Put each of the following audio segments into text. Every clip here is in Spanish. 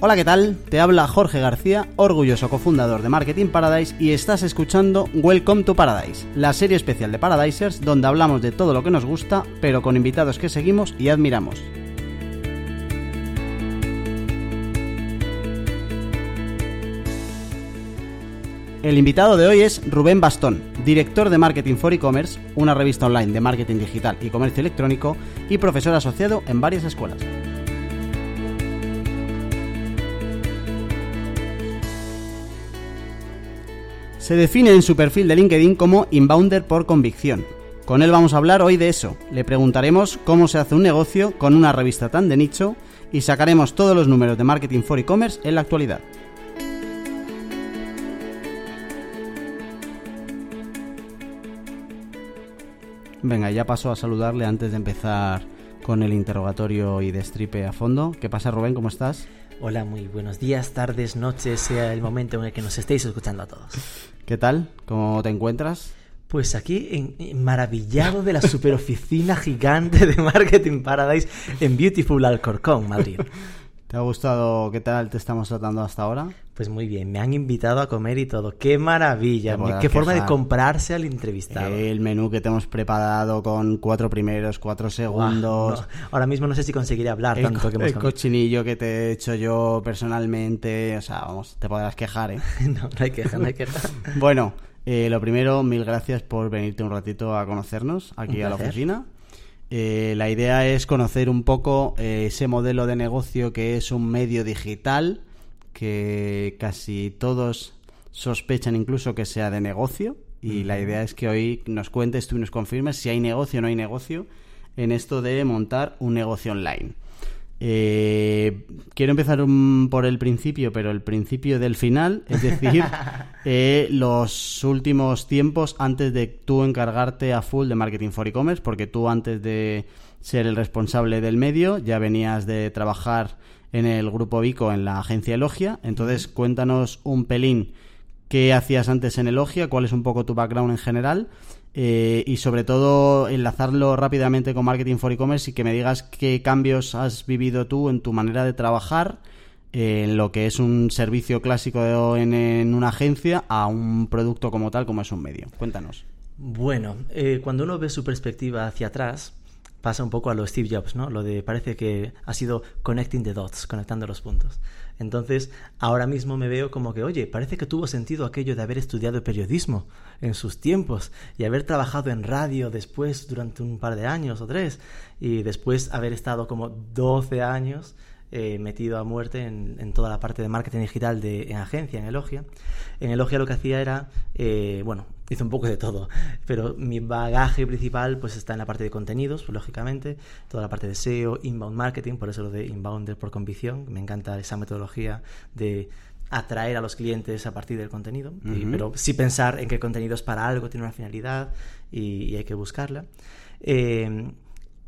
Hola, ¿qué tal? Te habla Jorge García, orgulloso cofundador de Marketing Paradise y estás escuchando Welcome to Paradise, la serie especial de Paradisers donde hablamos de todo lo que nos gusta, pero con invitados que seguimos y admiramos. El invitado de hoy es Rubén Bastón, director de Marketing for E-Commerce, una revista online de marketing digital y comercio electrónico y profesor asociado en varias escuelas. Se define en su perfil de LinkedIn como inbounder por convicción. Con él vamos a hablar hoy de eso. Le preguntaremos cómo se hace un negocio con una revista tan de nicho y sacaremos todos los números de marketing for e-commerce en la actualidad. Venga, ya paso a saludarle antes de empezar con el interrogatorio y destripe a fondo. ¿Qué pasa, Rubén? ¿Cómo estás? Hola, muy buenos días, tardes, noches, sea el momento en el que nos estéis escuchando a todos. ¿Qué tal? ¿Cómo te encuentras? Pues aquí en, maravillado de la superoficina gigante de Marketing Paradise en Beautiful Alcorcón, Madrid. ¿Te ha gustado qué tal te estamos tratando hasta ahora? Pues muy bien, me han invitado a comer y todo. ¡Qué maravilla! ¡Qué forma de comprarse al entrevistado! El menú que te hemos preparado con cuatro primeros, cuatro segundos. Ahora mismo no sé si conseguiré hablar el, tanto que hemos El cochinillo que te he hecho yo personalmente. O sea, vamos, te podrás quejar, ¿eh? no, no hay queja, no hay queja. bueno, eh, lo primero, mil gracias por venirte un ratito a conocernos aquí a la oficina. Eh, la idea es conocer un poco eh, ese modelo de negocio que es un medio digital, que casi todos sospechan incluso que sea de negocio. Y la idea es que hoy nos cuentes tú y nos confirmes si hay negocio o no hay negocio en esto de montar un negocio online. Eh, quiero empezar por el principio, pero el principio del final, es decir, eh, los últimos tiempos antes de tú encargarte a full de marketing for e-commerce, porque tú antes de ser el responsable del medio ya venías de trabajar en el grupo Vico en la agencia Elogia. Entonces, cuéntanos un pelín qué hacías antes en Elogia, cuál es un poco tu background en general eh, y sobre todo enlazarlo rápidamente con Marketing for E-Commerce y que me digas qué cambios has vivido tú en tu manera de trabajar eh, en lo que es un servicio clásico en, una agencia a un producto como tal como es un medio. Cuéntanos. Bueno, eh, cuando uno ve su perspectiva hacia atrás, pasa un poco a lo Steve Jobs, ¿no? Lo de parece que ha sido connecting the dots, conectando los puntos. Entonces, ahora mismo me veo como que, oye, parece que tuvo sentido aquello de haber estudiado periodismo en sus tiempos y haber trabajado en radio después durante un par de años o tres y después haber estado como 12 años eh, metido a muerte en, toda la parte de marketing digital de, en agencia, en Elogia. En Elogia lo que hacía era, eh, bueno, hice un poco de todo, pero mi bagaje principal pues está en la parte de contenidos, pues, lógicamente, toda la parte de SEO, inbound marketing, por eso lo de inbound por convicción, me encanta esa metodología de atraer a los clientes a partir del contenido, pero sí pensar en que el contenido es para algo, tiene una finalidad y, hay que buscarla. Eh,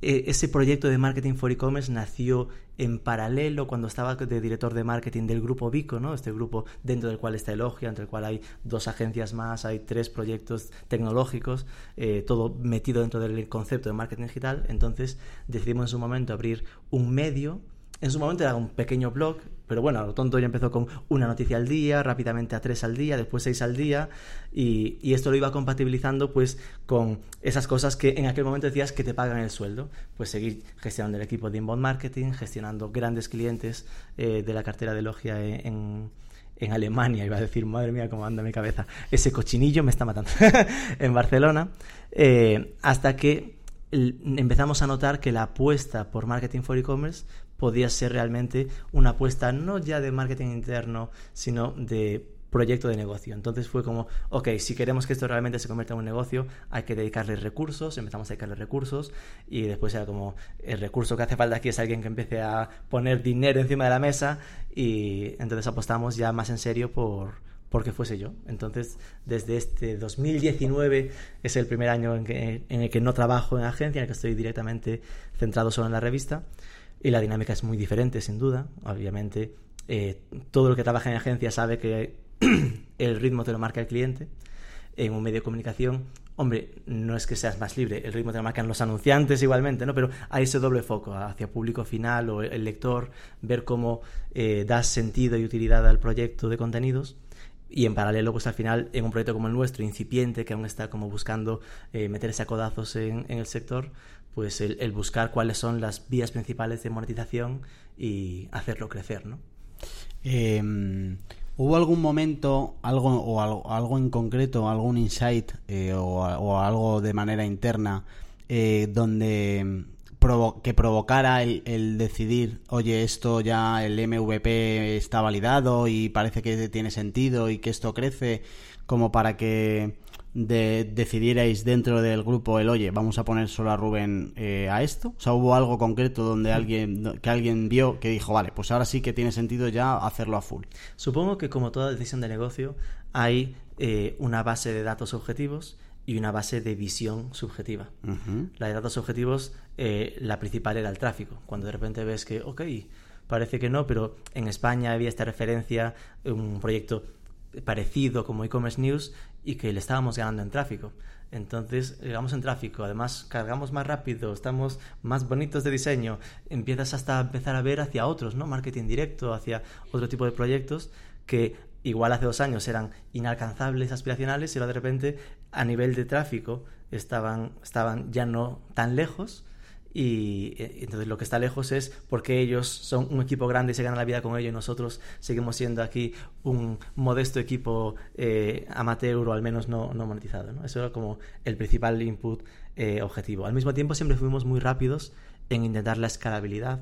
e, ese proyecto de marketing for e-commerce nació en paralelo cuando estaba de director de marketing del grupo Vico, ¿no? Este grupo dentro del cual está Elogia, entre el cual hay dos agencias más, hay tres proyectos tecnológicos, eh, todo metido dentro del concepto de marketing digital. Entonces decidimos en su momento abrir un medio. En su momento era un pequeño blog pero bueno, lo tonto ya empezó con una noticia al día, rápidamente a tres al día, después seis al día, y, esto lo iba compatibilizando pues con esas cosas que en aquel momento decías que te pagan el sueldo. Pues seguir gestionando el equipo de inbound marketing, gestionando grandes clientes eh, de la cartera de Logia en, en Alemania, iba a decir, madre mía, cómo anda mi cabeza, ese cochinillo me está matando, en Barcelona, eh, hasta que empezamos a notar que la apuesta por marketing for e-commerce podía ser realmente una apuesta no ya de marketing interno, sino de proyecto de negocio. Entonces fue como, ok, si queremos que esto realmente se convierta en un negocio, hay que dedicarle recursos, empezamos a dedicarle recursos y después era como, el recurso que hace falta aquí es alguien que empiece a poner dinero encima de la mesa y entonces apostamos ya más en serio por, porque fuese yo. Entonces, desde este 2019 es el primer año en, que, en el que no trabajo en agencia, en el que estoy directamente centrado solo en la revista y la dinámica es muy diferente, sin duda. Obviamente, eh, todo el que trabaja en agencia sabe que el ritmo te lo marca el cliente. en un medio de comunicación, hombre, no es que seas más libre, el ritmo te lo marcan los anunciantes igualmente, ¿no? Pero hay ese doble foco hacia público final o el lector, ver cómo eh, das sentido y utilidad al proyecto de contenidos y en paralelo, pues al final, en un proyecto como el nuestro, incipiente, que aún está como buscando eh, meterse a codazos en, el sector, pues el, buscar cuáles son las vías principales de monetización y hacerlo crecer, ¿no? Em, ¿Hubo algún momento, algo o algo, en concreto, algún insight eh, o, algo de manera interna eh, donde que provocara el, decidir, oye, esto ya el MVP está validado y parece que tiene sentido y que esto crece, como para que decidierais dentro del grupo el, oye, vamos a poner solo a Rubén eh, a esto? O sea, ¿hubo algo concreto donde alguien, que alguien vio que dijo, vale, pues ahora sí que tiene sentido ya hacerlo a full? Supongo que como toda decisión de negocio hay eh, una base de datos objetivos y una base de visión subjetiva. La de datos objetivos, eh, la principal era el tráfico. Cuando de repente ves que, ok, parece que no, pero en España había esta referencia, un proyecto parecido como e-commerce news y que le estábamos ganando en tráfico. Entonces, llegamos en tráfico, además cargamos más rápido, estamos más bonitos de diseño, empiezas hasta a empezar a ver hacia otros, ¿no? Marketing directo, hacia otro tipo de proyectos que igual hace dos años eran inalcanzables, aspiracionales, y ahora de repente a nivel de tráfico estaban, estaban ya no tan lejos. Y eh, entonces lo que está lejos es porque ellos son un equipo grande y se ganan la vida con ello y nosotros seguimos siendo aquí un modesto equipo eh, amateur o al menos no, no monetizado. ¿no? Eso era como el principal input eh, objetivo. Al mismo tiempo siempre fuimos muy rápidos en intentar la escalabilidad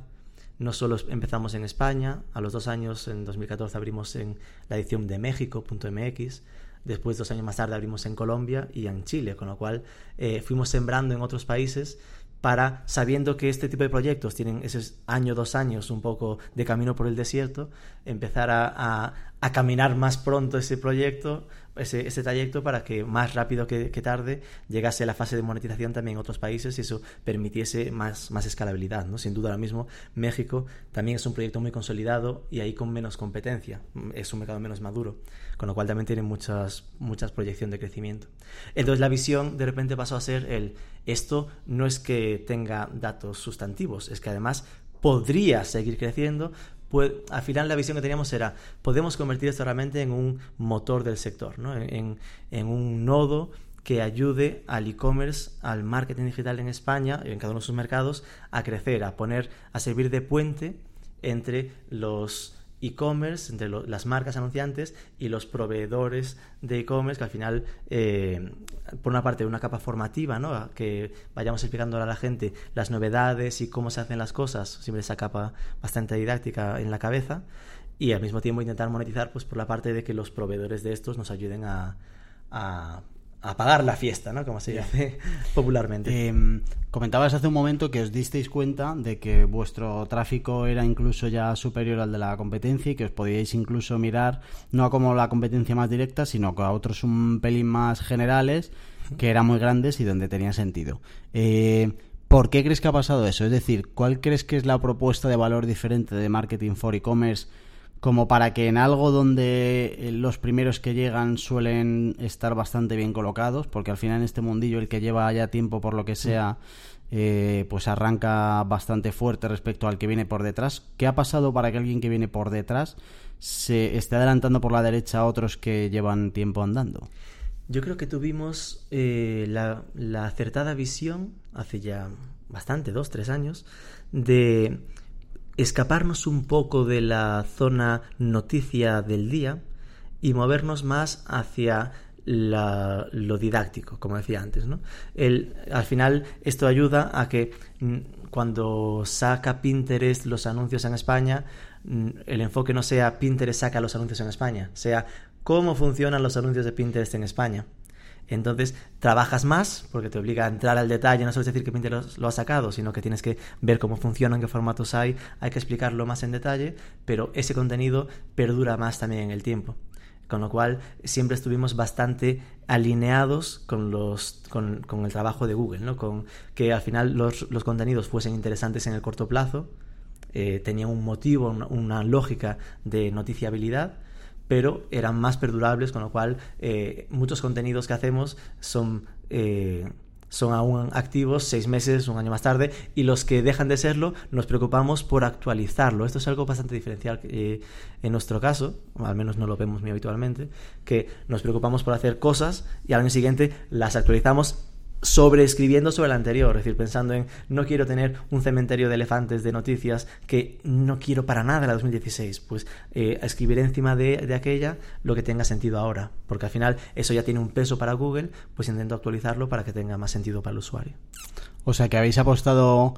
no solo empezamos en España, a los dos años, en 2014, abrimos en la edición de México.mx, después dos años más tarde abrimos en Colombia y en Chile, con lo cual eh, fuimos sembrando en otros países para, sabiendo que este tipo de proyectos tienen ese año, dos años, un poco de camino por el desierto, empezar a, a caminar más pronto ese proyecto, ese, ese trayecto para que más rápido que, tarde llegase a la fase de monetización también en otros países y eso permitiese más, más escalabilidad. ¿no? Sin duda ahora mismo México también es un proyecto muy consolidado y ahí con menos competencia, es un mercado menos maduro, con lo cual también tiene muchas, muchas proyección de crecimiento. Entonces la visión de repente pasó a ser el, esto no es que tenga datos sustantivos, es que además podría seguir creciendo pues, al final la visión que teníamos era, podemos convertir esto realmente en un motor del sector, ¿no? en, en un nodo que ayude al e-commerce, al marketing digital en España y en cada uno de sus mercados a crecer, a poner, a servir de puente entre los e-commerce, entre las marcas anunciantes y los proveedores de e-commerce, que al final, eh, por una parte, una capa formativa, ¿no? que vayamos explicando a la gente las novedades y cómo se hacen las cosas, siempre esa capa bastante didáctica en la cabeza, y al mismo tiempo intentar monetizar pues, por la parte de que los proveedores de estos nos ayuden a apagar la fiesta, ¿no? Como se dice popularmente. Em, comentabas hace un momento que os disteis cuenta de que vuestro tráfico era incluso ya superior al de la competencia y que os podíais incluso mirar no a como la competencia más directa, sino a otros un pelín más generales que eran muy grandes y donde tenía sentido. Eh, ¿Por qué crees que ha pasado eso? Es decir, ¿cuál crees que es la propuesta de valor diferente de marketing for e-commerce? Como para que en algo donde eh, los primeros que llegan suelen estar bastante bien colocados, porque al final en este mundillo el que lleva ya tiempo por lo que sea, eh, pues arranca bastante fuerte respecto al que viene por detrás. ¿Qué ha pasado para que alguien que viene por detrás se esté adelantando por la derecha a otros que llevan tiempo andando? Yo creo que tuvimos eh, la, la acertada visión hace ya bastante, dos, tres años, de escaparnos un poco de la zona noticia del día y movernos más hacia lo didáctico, como decía antes. al final esto ayuda a que mm, cuando saca Pinterest los anuncios en España, mm, el enfoque no sea Pinterest saca los anuncios en España, sea cómo funcionan los anuncios de Pinterest en España. Entonces trabajas más porque te obliga a entrar al detalle, no solo decir que Pinterest lo ha sacado, sino que tienes que ver cómo funcionan, qué formatos hay, hay que explicarlo más en detalle, pero ese contenido perdura más también en el tiempo. Con lo cual siempre estuvimos bastante alineados con, los, con, el trabajo de Google, ¿no? con que al final los, contenidos fuesen interesantes en el corto plazo, eh, tenían un motivo, una lógica de noticiabilidad pero eran más perdurables, con lo cual eh, muchos contenidos que hacemos son... Eh, son aún activos seis meses, un año más tarde, y los que dejan de serlo nos preocupamos por actualizarlo. Esto es algo bastante diferencial eh, en nuestro caso, al menos no lo vemos muy habitualmente, que nos preocupamos por hacer cosas y al año siguiente las actualizamos sobreescribiendo sobre el anterior, es decir, pensando en no quiero tener un cementerio de elefantes de noticias que no quiero para nada la 2016, pues eh, escribir encima de, de, aquella lo que tenga sentido ahora, porque al final eso ya tiene un peso para Google, pues intento actualizarlo para que tenga más sentido para el usuario. O sea que habéis apostado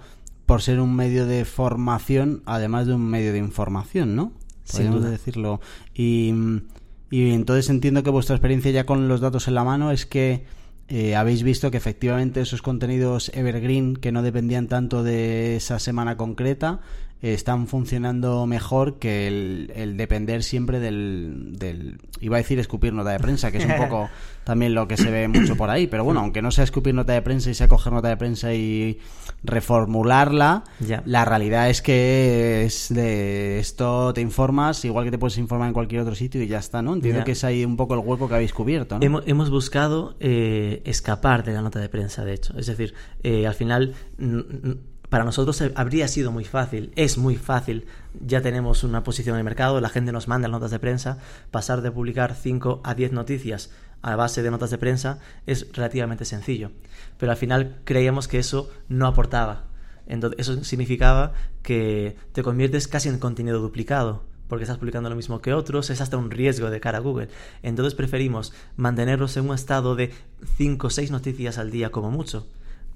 por ser un medio de formación, además de un medio de información, ¿no? Podríamos decirlo. Y, y entonces entiendo que vuestra experiencia ya con los datos en la mano es que eh, habéis visto que efectivamente esos contenidos evergreen que no dependían tanto de esa semana concreta están funcionando mejor que el, depender siempre del, del, iba a decir escupir nota de prensa que es un poco también lo que se ve mucho por ahí pero bueno aunque no sea escupir nota de prensa y sea coger nota de prensa y reformularla la realidad es que es de esto te informas igual que te puedes informar en cualquier otro sitio y ya está no entiendo que es ahí un poco el hueco que habéis cubierto ¿no? hemos, hemos buscado eh, escapar de la nota de prensa de hecho. Es decir eh, al final para nosotros habría sido muy fácil, es muy fácil, ya tenemos una posición en el mercado, la gente nos manda notas de prensa, pasar de publicar 5 a 10 noticias a base de notas de prensa es relativamente sencillo, pero al final creíamos que eso no aportaba. Entonces, eso significaba que te conviertes casi en contenido duplicado, porque estás publicando lo mismo que otros, es hasta un riesgo de cara a Google. Entonces preferimos mantenerlos en un estado de 5 o 6 noticias al día como mucho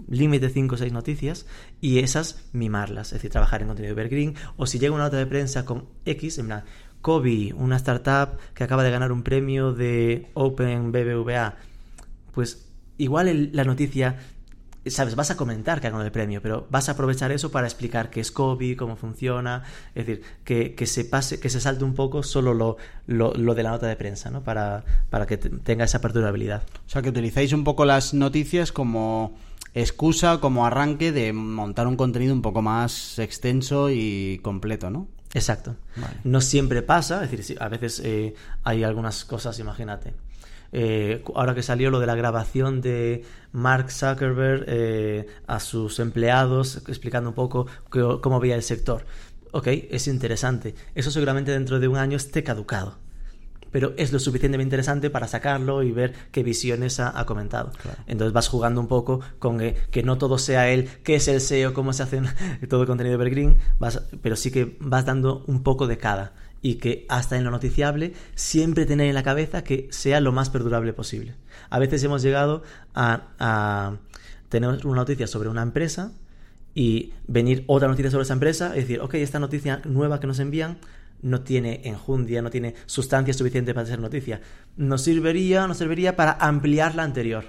límite 5 o 6 noticias y esas mimarlas, es decir, trabajar en contenido evergreen o si llega una nota de prensa con X, en plan, Kobe, una startup que acaba de ganar un premio de Open BBVA, pues igual la noticia sabes, vas a comentar que ha ganado el premio, pero vas a aprovechar eso para explicar qué es Kobe, cómo funciona, es decir, que, que se pase, que se salte un poco solo lo, lo, de la nota de prensa, ¿no? Para, para que tenga esa perdurabilidad. O sea, que utilizáis un poco las noticias como excusa como arranque de montar un contenido un poco más extenso y completo, ¿no? Exacto. No siempre pasa, es decir, a veces eh, hay algunas cosas, imagínate. Eh, ahora que salió lo de la grabación de Mark Zuckerberg eh, a sus empleados explicando un poco cómo veía el sector. Ok, es interesante. Eso seguramente dentro de un año esté caducado pero es lo suficientemente interesante para sacarlo y ver qué visiones ha, comentado. Entonces vas jugando un poco con que, no todo sea él, qué es el SEO, cómo se hace todo el contenido evergreen, vas, pero sí que vas dando un poco de cada y que hasta en lo noticiable siempre tener en la cabeza que sea lo más perdurable posible. A veces hemos llegado a, a tener una noticia sobre una empresa y venir otra noticia sobre esa empresa y decir, ok, esta noticia nueva que nos envían no tiene enjundia, no tiene sustancia suficiente para ser noticia. Nos serviría, nos serviría para ampliar la anterior.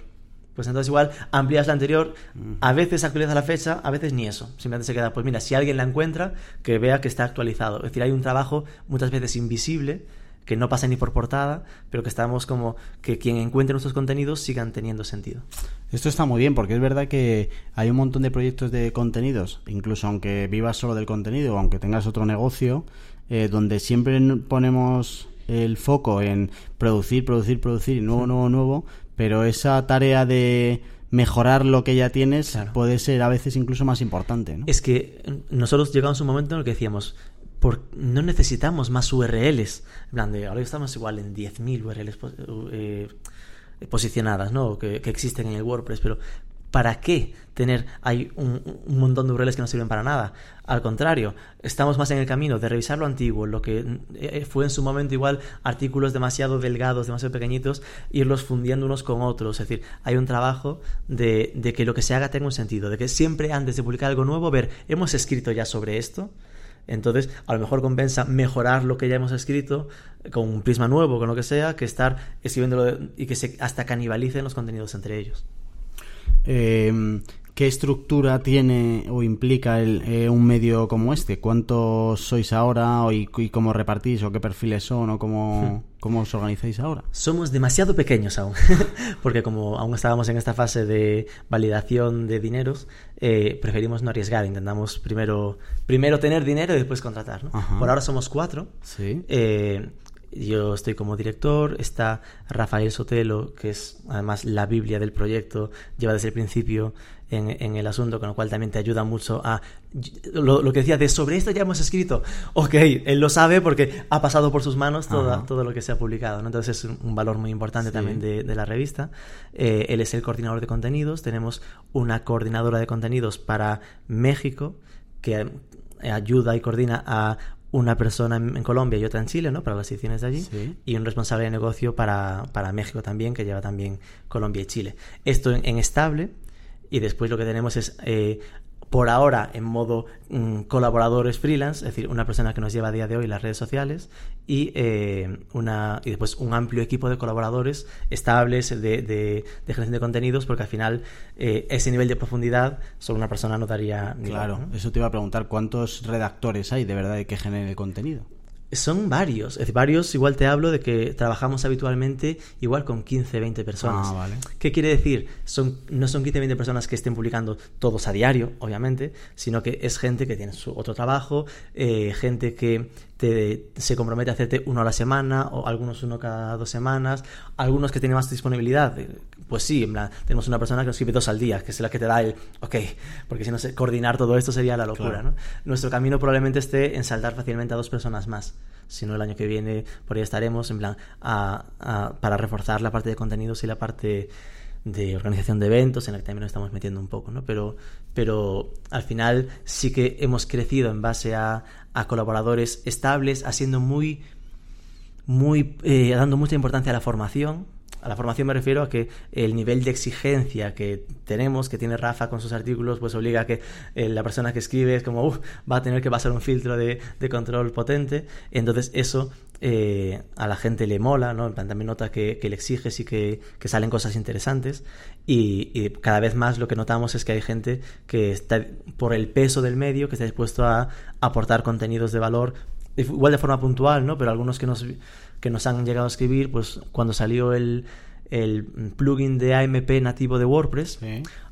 Pues entonces igual amplias la anterior, a veces actualiza la fecha, a veces ni eso. Simplemente se queda, pues mira, si alguien la encuentra, que vea que está actualizado. Es decir, hay un trabajo muchas veces invisible, que no pasa ni por portada, pero que estamos como que quien encuentre nuestros contenidos sigan teniendo sentido. Esto está muy bien, porque es verdad que hay un montón de proyectos de contenidos, incluso aunque vivas solo del contenido o aunque tengas otro negocio, eh, donde siempre ponemos el foco en producir, producir, producir, nuevo, nuevo, nuevo, pero esa tarea de mejorar lo que ya tienes puede ser a veces incluso más importante. Es que nosotros llegamos a un momento en el que decíamos, por, no necesitamos más URLs. En plan de, ahora estamos igual en 10.000 URLs eh, posicionadas, ¿no? Que, que, existen en el WordPress, pero ¿para qué tener hay un, montón de URLs que no sirven para nada? Al contrario, estamos más en el camino de revisar lo antiguo, lo que eh, fue en su momento igual artículos demasiado delgados, demasiado pequeñitos, irlos fundiendo unos con otros. Es decir, hay un trabajo de, de que lo que se haga tenga un sentido, de que siempre antes de publicar algo nuevo, ver, hemos escrito ya sobre esto. Entonces, a lo mejor compensa mejorar lo que ya hemos escrito con un prisma nuevo, con lo que sea, que estar escribiéndolo y que se hasta canibalicen los contenidos entre ellos. Eh, ¿Qué estructura tiene o implica el, eh, un medio como este? ¿Cuántos sois ahora y, cómo repartís o qué perfiles son o cómo, cómo os organizáis ahora? Somos demasiado pequeños aún, porque como aún estábamos en esta fase de validación de dineros, eh, preferimos no arriesgar, intentamos primero, primero tener dinero y después contratar. Por ahora somos cuatro. Sí. Eh, yo estoy como director, está Rafael Sotelo, que es además la Biblia del proyecto, lleva desde el principio en, el asunto, con lo cual también te ayuda mucho a... Lo, que decía de sobre esto ya hemos escrito, ok, él lo sabe porque ha pasado por sus manos todo lo que se ha publicado, entonces es un valor muy importante también de, la revista. Eh, él es el coordinador de contenidos, tenemos una coordinadora de contenidos para México que ayuda y coordina a una persona en Colombia y otra en Chile, ¿no? Para las ediciones de allí. Y un responsable de negocio para, para, México también, que lleva también Colombia y Chile. Esto en, estable. Y después lo que tenemos es eh, por ahora en modo mm, colaboradores freelance, es decir, una persona que nos lleva a día de hoy las redes sociales y, eh, una, y después un amplio equipo de colaboradores estables de, de, generación de contenidos, porque al final eh, ese nivel de profundidad solo una persona no daría. Claro, eso te iba a preguntar, ¿cuántos redactores hay de verdad de que generen el contenido? Son varios, es varios, igual te hablo de que trabajamos habitualmente igual con 15, 20 personas. Ah, vale. ¿Qué quiere decir? Son, no son 15, 20 personas que estén publicando todos a diario, obviamente, sino que es gente que tiene su otro trabajo, eh, gente que te, se compromete a hacerte uno a la semana o algunos uno cada dos semanas, algunos que tienen más disponibilidad. Eh, pues sí, en plan, tenemos una persona que nos escribe dos al día, que es la que te da el, ok, porque si no, coordinar todo esto sería la locura, ¿no? Nuestro camino probablemente esté en saltar fácilmente a dos personas más. Si no, el año que viene por ahí estaremos, en plan, para reforzar la parte de contenidos y la parte de organización de eventos, en la que también nos estamos metiendo un poco, ¿no? Pero, pero al final sí que hemos crecido en base a, a colaboradores estables, haciendo muy, muy, eh, dando mucha importancia a la formación. A la formación me refiero a que el nivel de exigencia que tenemos, que tiene Rafa con sus artículos, pues obliga a que eh, la persona que escribe es como, va a tener que pasar un filtro de, de control potente. Entonces eso eh, a la gente le mola, ¿no? también nota que, le exiges y que, salen cosas interesantes. Y, cada vez más lo que notamos es que hay gente que está, por el peso del medio, que está dispuesto a aportar contenidos de valor, igual de forma puntual, ¿no? Pero algunos que nos, que nos han llegado a escribir, pues cuando salió el, el plugin de AMP nativo de WordPress,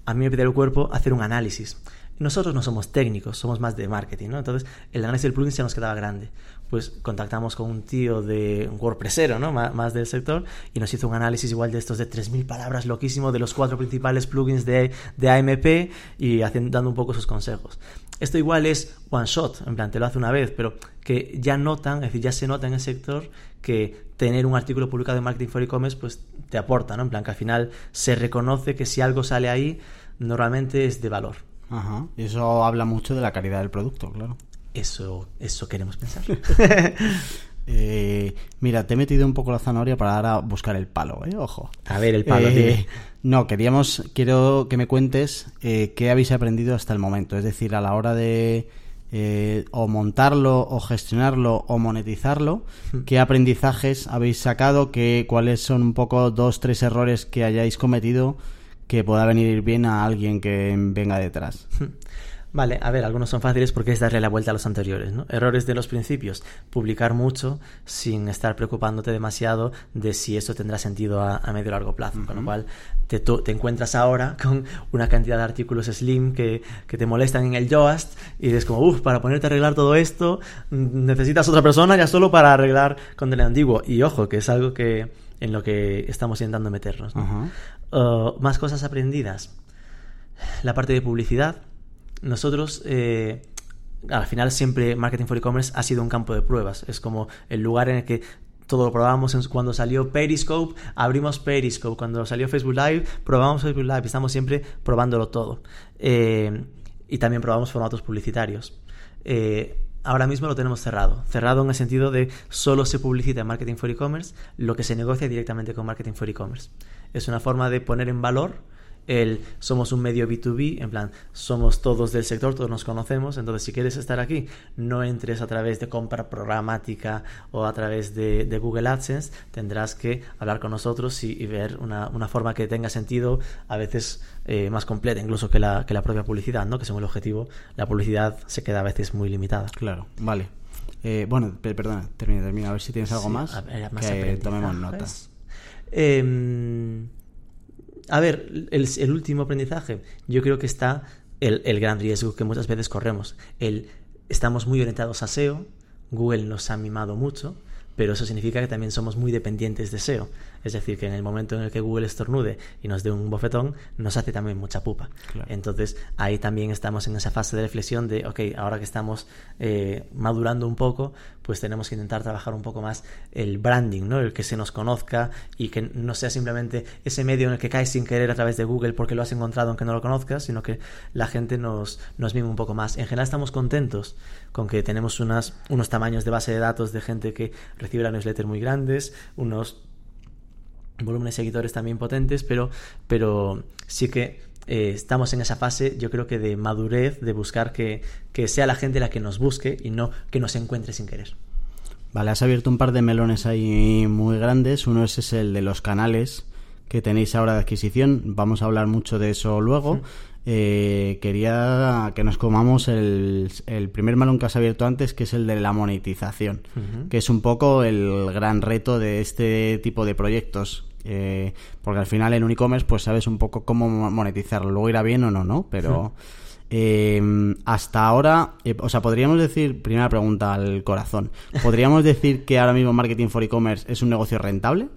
a mí me pidió el cuerpo hacer un análisis. Nosotros no somos técnicos, somos más de marketing, ¿no? Entonces, el análisis del plugin se nos quedaba grande pues contactamos con un tío de WordPressero, ¿no? más del sector, y nos hizo un análisis igual de estos de 3.000 palabras loquísimo de los cuatro principales plugins de, de AMP y dando un poco sus consejos. Esto igual es one shot, en plan, te lo hace una vez, pero que ya notan, es decir, ya se nota en el sector que tener un artículo publicado en Marketing for E-Commerce pues te aporta, ¿no? En plan, que al final se reconoce que si algo sale ahí, normalmente es de valor. Ajá. Y eso habla mucho de la calidad del producto, claro. Eso, eso queremos pensar. Eh, mira, te he metido un poco la zanahoria para ahora buscar el palo, ¿eh? Ojo. A ver, el palo, eh, No, queríamos, quiero que me cuentes eh, qué habéis aprendido hasta el momento. Es decir, a la hora de o montarlo, o gestionarlo, o monetizarlo, hmm. qué aprendizajes habéis sacado, qué, cuáles son un poco dos, tres errores que hayáis cometido que pueda venir bien a alguien que venga detrás. Vale, a ver, algunos son fáciles porque es darle la vuelta a los anteriores, ¿no? Errores de los principios, publicar mucho sin estar preocupándote demasiado de si eso tendrá sentido a, medio o largo plazo, con lo cual te, te, encuentras ahora con una cantidad de artículos slim que, que te molestan en el Yoast y dices como, uff, para ponerte a arreglar todo esto mm, necesitas otra persona ya solo para arreglar con el antiguo. Y ojo, que es algo que en lo que estamos intentando meternos. Uh, más cosas aprendidas. La parte de publicidad nosotros, eh, al final siempre Marketing for E-Commerce ha sido un campo de pruebas. Es como el lugar en el que todo lo probamos cuando salió Periscope, abrimos Periscope, cuando salió Facebook Live, probamos Facebook Live, estamos siempre probándolo todo. Eh, y también probamos formatos publicitarios. Eh, ahora mismo lo tenemos cerrado, cerrado en el sentido de solo se publicita en Marketing for E-Commerce lo que se negocia directamente con Marketing for E-Commerce. Es una forma de poner en valor el somos un medio B2B, en plan, somos todos del sector, todos nos conocemos, entonces si quieres estar aquí, no entres a través de compra programática o a través de, Google AdSense, tendrás que hablar con nosotros y, ver una, forma que tenga sentido, a veces eh, más completa incluso que la, que la propia publicidad, ¿no? que según el objetivo, la publicidad se queda a veces muy limitada. Claro, vale. Eh, bueno, perdona, termina, termina, a ver si tienes algo más, que tomemos notas. Eh, a ver, el, último aprendizaje, yo creo que está el, gran riesgo que muchas veces corremos. El, estamos muy orientados a SEO, Google nos ha mimado mucho, pero eso significa que también somos muy dependientes de SEO. Es decir, que en el momento en el que Google estornude y nos dé un bofetón, nos hace también mucha pupa. Entonces, ahí también estamos en esa fase de reflexión de, ok, ahora que estamos eh, madurando un poco, pues tenemos que intentar trabajar un poco más el branding, ¿no? El que se nos conozca y que no sea simplemente ese medio en el que caes sin querer a través de Google porque lo has encontrado aunque no lo conozcas, sino que la gente nos, nos mime un poco más. En general estamos contentos con que tenemos unas, unos tamaños de base de datos de gente que recibe la newsletter muy grandes, unos volúmenes de seguidores también potentes, pero, pero sí que eh, estamos en esa fase, yo creo que de madurez, de buscar que, que, sea la gente la que nos busque y no que nos encuentre sin querer. Vale, has abierto un par de melones ahí muy grandes. Uno es el de los canales que tenéis ahora de adquisición. Vamos a hablar mucho de eso luego. Eh, quería que nos comamos el, primer melón que has abierto antes, que es el de la monetización, que es un poco el gran reto de este tipo de proyectos. Eh, porque al final en un e-commerce pues sabes un poco cómo monetizarlo, luego irá bien o no, ¿no? Pero em, hasta ahora, eh, o sea, podríamos decir, primera pregunta al corazón, ¿podríamos decir que ahora mismo Marketing for E-Commerce es un negocio rentable?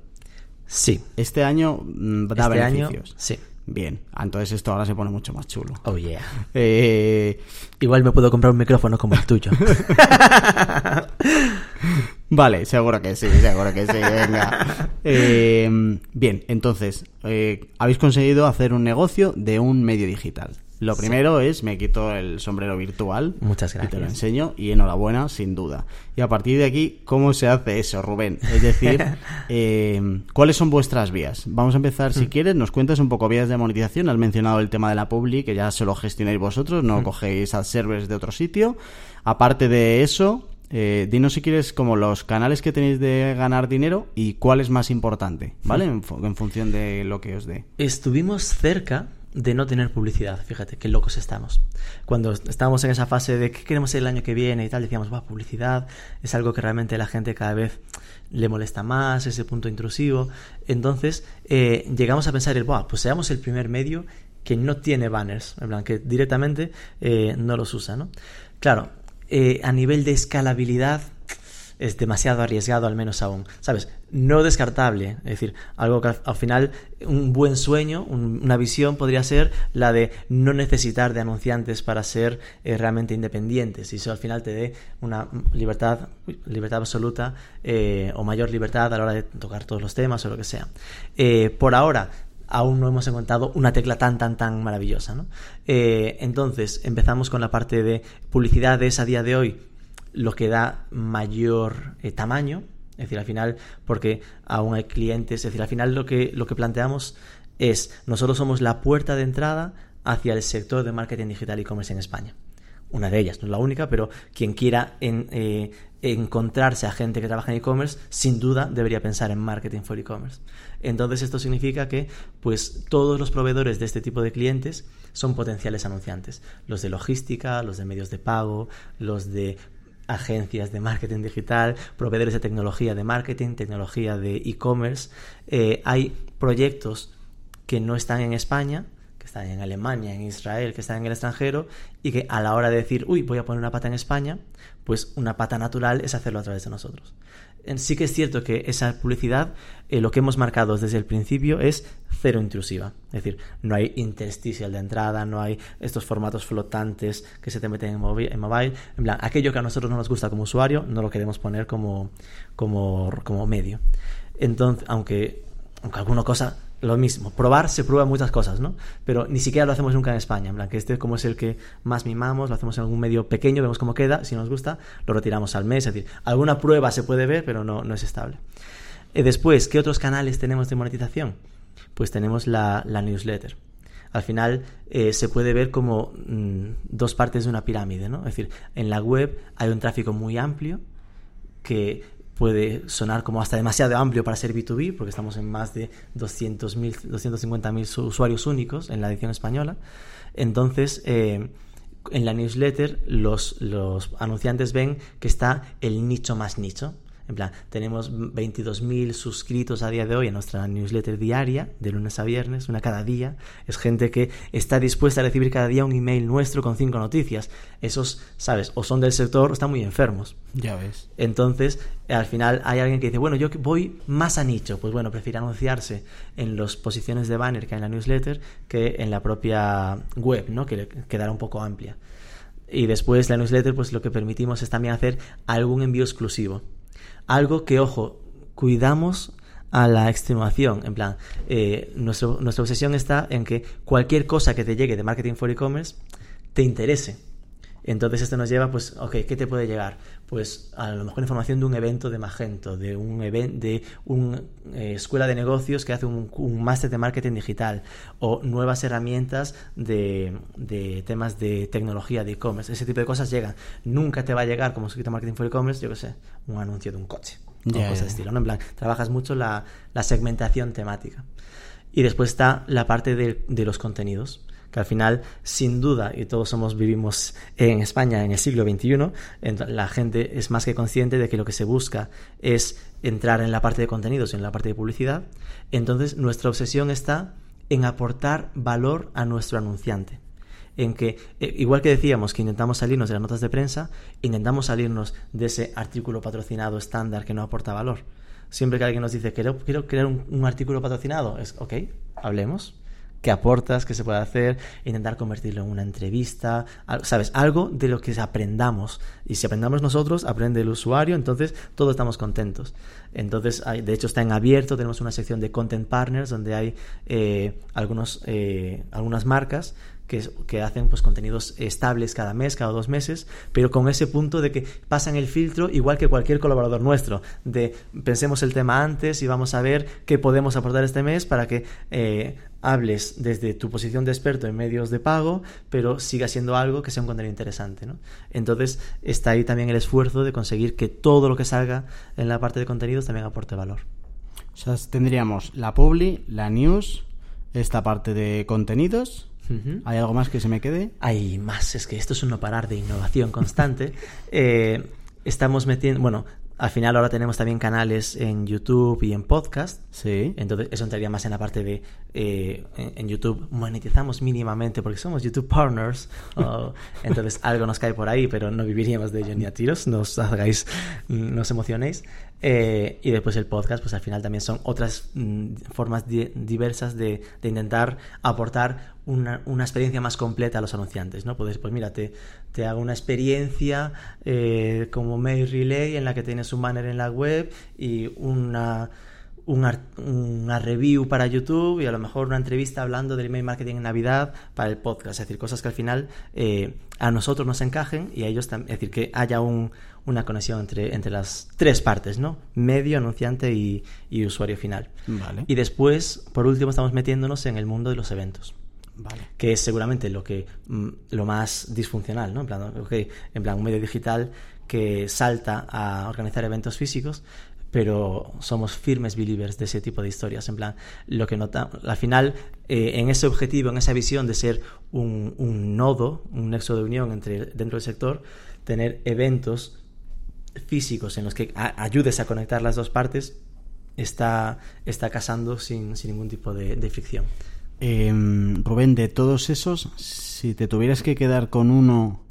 Sí. Este año mm, da este beneficios. sí. Bien, entonces esto ahora se pone mucho más chulo. Oh, yeah. Eh, Igual me puedo comprar un micrófono como el tuyo. vale, seguro que sí, seguro que sí, venga. Eh, bien, entonces, eh, habéis conseguido hacer un negocio de un medio digital. Lo primero es, me quito el sombrero virtual. Muchas gracias. Y te lo enseño y enhorabuena, sin duda. Y a partir de aquí, ¿cómo se hace eso, Rubén? Es decir, eh, ¿cuáles son vuestras vías? Vamos a empezar, si mm. quieres, nos cuentas un poco vías de monetización. Has mencionado el tema de la publi, que ya se lo gestionáis vosotros, no mm. cogéis ad servers de otro sitio. Aparte de eso, eh, dinos si quieres como los canales que tenéis de ganar dinero y cuál es más importante, ¿vale? En, en función de lo que os dé. Estuvimos cerca de no tener publicidad. Fíjate qué locos estamos. Cuando estábamos en esa fase de qué queremos el año que viene y tal, decíamos, va, publicidad es algo que realmente la gente cada vez le molesta más, ese punto intrusivo. Entonces eh, llegamos a pensar, Buah, pues seamos el primer medio que no tiene banners, en plan, que directamente eh, no los usa, ¿no? Claro, eh, a nivel de escalabilidad es demasiado arriesgado, al menos aún. ¿Sabes? No descartable. Es decir, algo que al, final, un buen sueño, una visión podría ser la de no necesitar de anunciantes para ser eh, realmente independientes. Y eso al final te dé una libertad, libertad absoluta eh, o mayor libertad a la hora de tocar todos los temas o lo que sea. Eh, por ahora, aún no hemos encontrado una tecla tan, tan, tan maravillosa. ¿no? entonces, empezamos con la parte de publicidades a día de hoy lo que da mayor eh, tamaño, es decir, al final, porque aún hay clientes, es decir, al final lo que, lo que planteamos es, nosotros somos la puerta de entrada hacia el sector de marketing digital y e-commerce en España. Una de ellas, no es la única, pero quien quiera eh, encontrarse a gente que trabaja en e-commerce, sin duda debería pensar en marketing for e-commerce. Entonces esto significa que pues todos los proveedores de este tipo de clientes son potenciales anunciantes. Los de logística, los de medios de pago, los de agencias de marketing digital, proveedores de tecnología de marketing, tecnología de e-commerce. Eh, hay proyectos que no están en España, que están en Alemania, en Israel, que están en el extranjero, y que a la hora de decir, uy, voy a poner una pata en España, pues una pata natural es hacerlo a través de nosotros sí que es cierto que esa publicidad, eh, lo que hemos marcado desde el principio es cero intrusiva. Es decir, no hay intersticial de entrada, no hay estos formatos flotantes que se te meten en, mobile. En, plan, aquello que a nosotros no nos gusta como usuario, no lo queremos poner como, como, como medio. Entonces, aunque, aunque alguna cosa lo mismo. Probar se prueba muchas cosas, ¿no? Pero ni siquiera lo hacemos nunca en España. En plan, que este como es el que más mimamos, lo hacemos en algún medio pequeño, vemos cómo queda, si nos gusta, lo retiramos al mes. Es decir, alguna prueba se puede ver, pero no, no es estable. Eh, después, ¿qué otros canales tenemos de monetización? Pues tenemos la, newsletter. Al final eh, se puede ver como mm, dos partes de una pirámide, ¿no? Es decir, en la web hay un tráfico muy amplio que puede sonar como hasta demasiado amplio para ser B2B, porque estamos en más de 200.000, 250.000 usuarios únicos en la edición española. Entonces, eh, en la newsletter los, los anunciantes ven que está el nicho más nicho. En plan, tenemos 22.000 suscritos a día de hoy en nuestra newsletter diaria, de lunes a viernes, una cada día. Es gente que está dispuesta a recibir cada día un email nuestro con cinco noticias. Esos, ¿sabes? O son del sector o están muy enfermos. Ya ves. Entonces, al final hay alguien que dice, bueno, yo voy más a nicho. Pues bueno, prefiere anunciarse en las posiciones de banner que hay en la newsletter que en la propia web, ¿no? Que quedará un poco amplia. Y después la newsletter, pues lo que permitimos es también hacer algún envío exclusivo. Algo que, ojo, cuidamos a la extenuación. En plan, eh, nuestra obsesión está en que cualquier cosa que te llegue de marketing for e-commerce te interese. Entonces esto nos lleva, pues, ok, ¿qué te puede llegar? Pues a lo mejor información de un evento de Magento, de un evento, de una eh, escuela de negocios que hace un, máster de marketing digital o nuevas herramientas de, temas de tecnología, de e-commerce. Ese tipo de cosas llegan. Nunca te va a llegar como escrito marketing for e-commerce, yo qué sé, un anuncio de un coche o cosas de estilo. ¿no? En plan, trabajas mucho la, segmentación temática. Y después está la parte de los contenidos al final, sin duda, y todos somos vivimos en España en el siglo XXI, la gente es más que consciente de que lo que se busca es entrar en la parte de contenidos, en la parte de publicidad. Entonces, nuestra obsesión está en aportar valor a nuestro anunciante en que, eh, igual que decíamos que intentamos salirnos de las notas de prensa, intentamos salirnos de ese artículo patrocinado estándar que no aporta valor. Siempre que alguien nos dice, quiero, quiero crear un artículo patrocinado, es, ok, hablemos, qué aportas, qué se puede hacer, intentar convertirlo en una entrevista, ¿sabes? Algo de lo que aprendamos. Y si aprendamos nosotros, aprende el usuario, entonces todos estamos contentos. Entonces, de hecho, está en abierto, tenemos una sección de Content Partners donde hay eh, algunos, eh, algunas marcas que, hacen pues contenidos estables cada mes, cada dos meses, pero con ese punto de que pasan el filtro igual que cualquier colaborador nuestro, de pensemos el tema antes y vamos a ver qué podemos aportar este mes para que eh, hables desde tu posición de experto en medios de pago, pero siga siendo algo que sea un contenido interesante. ¿no? Entonces está ahí también el esfuerzo de conseguir que todo lo que salga en la parte de contenidos también aporte valor. O sea, tendríamos la publi, la news, esta parte de contenidos ¿Hay algo más que se me quede? Hay más, es que esto es un no parar de innovación constante. Eh, estamos metiendo, bueno, al final ahora tenemos también canales en YouTube y en podcast. Sí. Entonces eso entraría más en la parte de eh, en, YouTube monetizamos mínimamente porque somos YouTube partners. entonces algo nos cae por ahí, pero no viviríamos de ello ni a tiros. No os hagáis, no os emocionéis. Eh, y después el podcast, pues al final también son otras mm, formas diversas de, intentar aportar una, experiencia más completa a los anunciantes, ¿no? Puedes, pues mira, te, hago una experiencia eh, como mail relay en la que tienes un banner en la web y una una, review para YouTube y a lo mejor una entrevista hablando del email marketing en Navidad para el podcast. Es decir, cosas que al final eh, a nosotros nos encajen y a ellos también. Es decir, que haya una conexión entre, entre las tres partes, ¿no? Medio, anunciante y, usuario final. Vale. Y después, por último, estamos metiéndonos en el mundo de los eventos. Vale. que es seguramente lo que mm, lo más disfuncional, ¿no? En plan, en plan un medio digital que salta a organizar eventos físicos, pero somos firmes believers de ese tipo de historias. En plan, lo que nota, al final, eh, en ese objetivo, en esa visión de ser un, nodo, un nexo de unión entre dentro del sector, tener eventos físicos en los que ayudes a conectar las dos partes, está, está casando sin, ningún tipo de, fricción. Em, Rubén, de todos esos, si te tuvieras que quedar con uno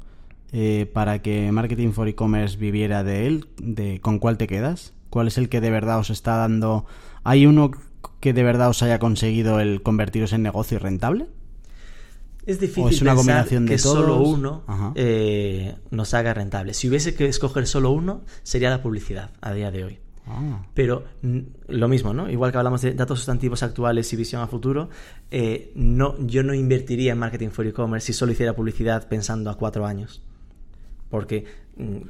eh, para que Marketing for E-Commerce viviera de él, de, ¿con cuál te quedas? ¿Cuál es el que de verdad os está dando? ¿Hay uno que de verdad os haya conseguido el convertiros en negocio rentable? Es difícil es una combinación de que solo uno eh, nos haga rentable. Si hubiese que escoger solo uno, sería la publicidad a día de hoy. Ah. Pero lo mismo, ¿no? Igual que hablamos de datos sustantivos actuales y visión a futuro, eh, no, yo no invertiría en marketing for e-commerce si solo hiciera publicidad pensando a cuatro años porque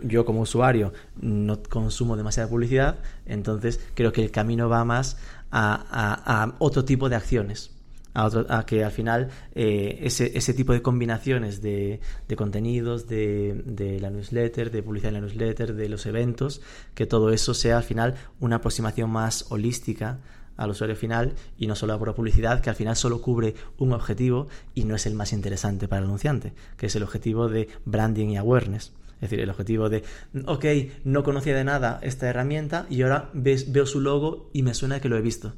yo como usuario no consumo demasiada publicidad, entonces creo que el camino va más a, otro tipo de acciones. A, que al final eh, ese, tipo de combinaciones de, contenidos, de, la newsletter, de publicidad en la newsletter, de los eventos, que todo eso sea al final una aproximación más holística al usuario final y no solo por publicidad que al final solo cubre un objetivo y no es el más interesante para el anunciante, que es el objetivo de branding y awareness. Es decir, el objetivo de, ok, no conocía de nada esta herramienta y ahora veo su logo y me suena que lo he visto.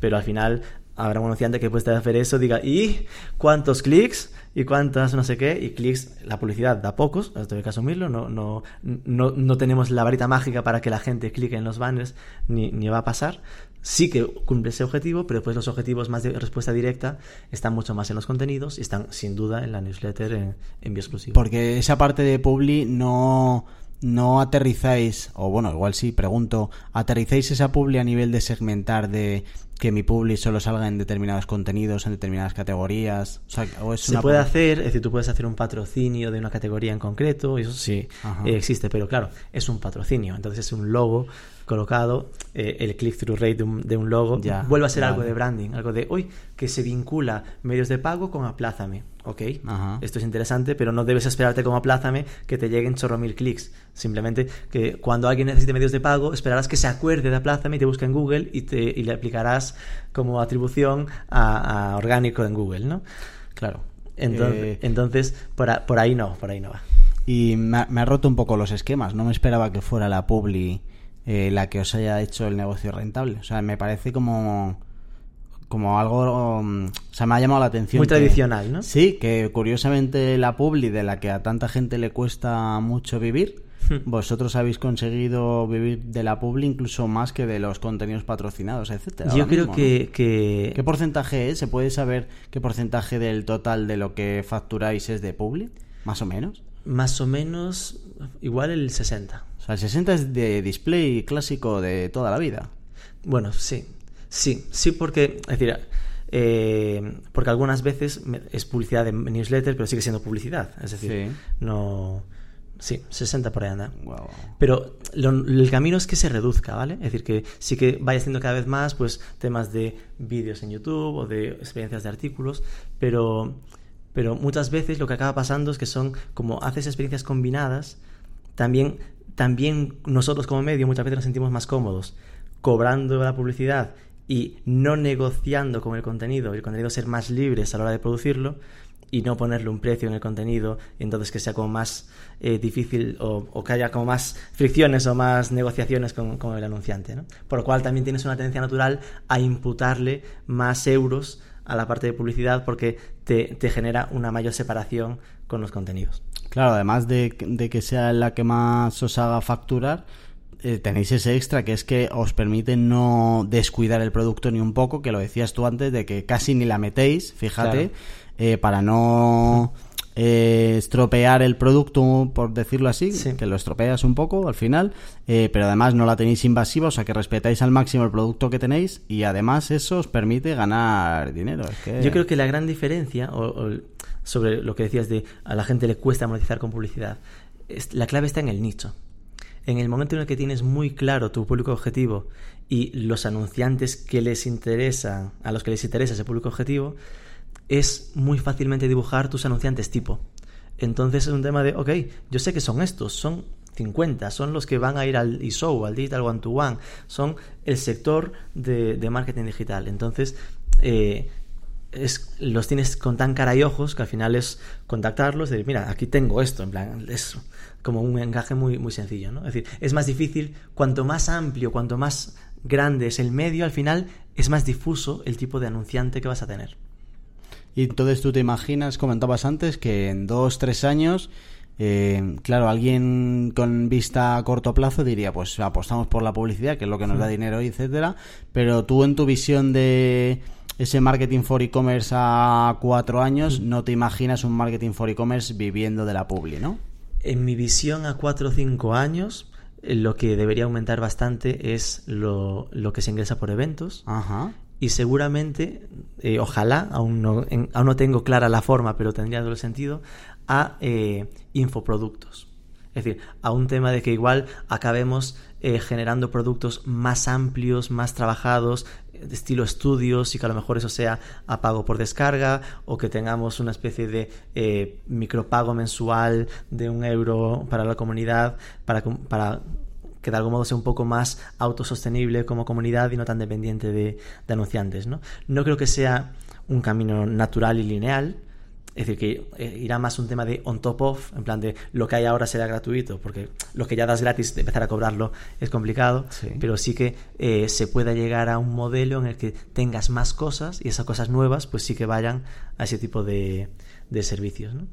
Pero al final habrá un anunciante que puede hacer eso, diga, ¿y cuántos clics? ¿Y cuántas no sé qué? Y clics, la publicidad da pocos, esto hay que asumirlo, no, no, no, no tenemos la varita mágica para que la gente clique en los banners, ni va a pasar, sí que cumple ese objetivo, pero pues los objetivos más de respuesta directa están mucho más en los contenidos y están sin duda en la newsletter en envío exclusivo. Porque esa parte de Publi no, no aterrizáis, o bueno, igual sí, pregunto, ¿aterrizáis esa Publi a nivel de segmentar de que mi publi solo salga en determinados contenidos, en determinadas categorías? O sea, ¿o es Se puede hacer, es decir, tú puedes hacer un patrocinio de una categoría en concreto, eso sí eh, existe, pero claro, es un patrocinio, entonces es un logo colocado, eh, el click-through rate de un, de un logo, Ya, vuelve a ser algo de branding, algo de, hoy que se vincula medios de pago con Aplázame. Ok, Ajá. esto es interesante, pero no debes esperarte como Aplázame que te lleguen chorro mil clics. Simplemente que cuando alguien necesite medios de pago, esperarás que se acuerde de Aplázame y te busque en Google y, te, y le aplicarás como atribución a, a orgánico en Google, ¿no? Claro. Entonces, Eh, entonces por, a- por ahí no, por ahí no va. Y me ha, me ha roto un poco los esquemas. No me esperaba que fuera la Publi eh, la que os haya hecho el negocio rentable. O sea, me parece como como algo... um, o sea, me ha llamado la atención. Muy que- tradicional, ¿no? Sí, que curiosamente la Publi, de la que a tanta gente le cuesta mucho vivir, Hmm. vosotros habéis conseguido vivir de la Publi incluso más que de los contenidos patrocinados, etcétera. Yo creo mismo, ¿no? que, que ¿Qué porcentaje es? ¿Se puede saber qué porcentaje del total de lo que facturáis es de Publi? Más o menos. más o menos igual el 60. Sea, el 60 es de display clásico de toda la vida. Bueno, sí, sí, sí, porque, es decir, eh, porque algunas veces es publicidad de newsletter, pero sigue siendo publicidad. Es decir, Sí. no. Sí, 60 por ahí anda. Wow. Pero lo- el camino es que se reduzca, ¿vale? Es decir, que sí que vaya haciendo cada vez más, pues, temas de vídeos en YouTube o de experiencias de artículos, pero, pero muchas veces lo que acaba pasando es que son, como haces experiencias combinadas, también, también nosotros como medio muchas veces nos sentimos más cómodos cobrando la publicidad y no negociando con el contenido, el contenido ser más libres a la hora de producirlo y no ponerle un precio en el contenido entonces que sea como más eh, difícil o, que haya como más fricciones o más negociaciones con, el anunciante. Por lo cual también tienes una tendencia natural a imputarle más euros a la parte de publicidad porque te genera una mayor separación con los contenidos. Claro, además de, de que sea la que más os haga facturar, eh, tenéis ese extra que es que os permite no descuidar el producto ni un poco, que lo decías tú antes, de que casi ni la metéis, fíjate, Claro. eh, para no eh, estropear el producto, por decirlo así, Sí. que lo estropeas un poco al final, eh, pero además no la tenéis invasiva, o sea que respetáis al máximo el producto que tenéis y además eso os permite ganar dinero. Es que... Yo creo que la gran diferencia, o, sobre lo que decías de a la gente le cuesta monetizar con publicidad, la clave está en el nicho. En el momento en el que tienes muy claro tu público objetivo y los anunciantes que les interesan, a los que les interesa ese público objetivo, es muy fácilmente dibujar tus anunciantes tipo. Entonces es un tema de, ok, yo sé que son estos, son 50, son los que van a ir al ISO, al Digital One to One, son el sector de, de marketing digital. Entonces, eh, es, los tienes con tan cara y ojos que al final es contactarlos, de mira, aquí tengo esto, en plan, es como un encaje muy, muy sencillo, ¿no? Es decir, es más difícil, cuanto más amplio, cuanto más grande es el medio, al final es más difuso el tipo de anunciante que vas a tener. Y entonces tú te imaginas, comentabas antes, que en dos, tres años, eh, claro, alguien con vista a corto plazo diría, pues apostamos por la publicidad, que es lo que nos da dinero, etcétera. Pero tú en tu visión de ese marketing for e-commerce a cuatro años, no te imaginas un marketing for e-commerce viviendo de la publi, ¿no? En mi visión a 4 o 5 años, eh, lo que debería aumentar bastante es lo, lo que se ingresa por eventos. Ajá. Y seguramente, eh, ojalá, aún no, en- aún no tengo clara la forma, pero tendría todo el sentido, a eh, infoproductos. Es decir, a un tema de que igual acabemos eh, generando productos más amplios, más trabajados, estilo estudios, y que a lo mejor eso sea a pago por descarga, o que tengamos una especie de eh, micropago mensual de un euro para la comunidad, para, para que de algún modo sea un poco más autosostenible como comunidad y no tan dependiente de, de anunciantes. ¿no? no creo que sea un camino natural y lineal, Es decir, que eh, irá más un tema de on top of, en plan de lo que hay ahora será gratuito, porque lo que ya das gratis, de empezar a cobrarlo es complicado, pero sí que eh, se pueda llegar a un modelo en el que tengas más cosas y esas cosas nuevas pues sí que vayan a ese tipo de, servicios. ¿no?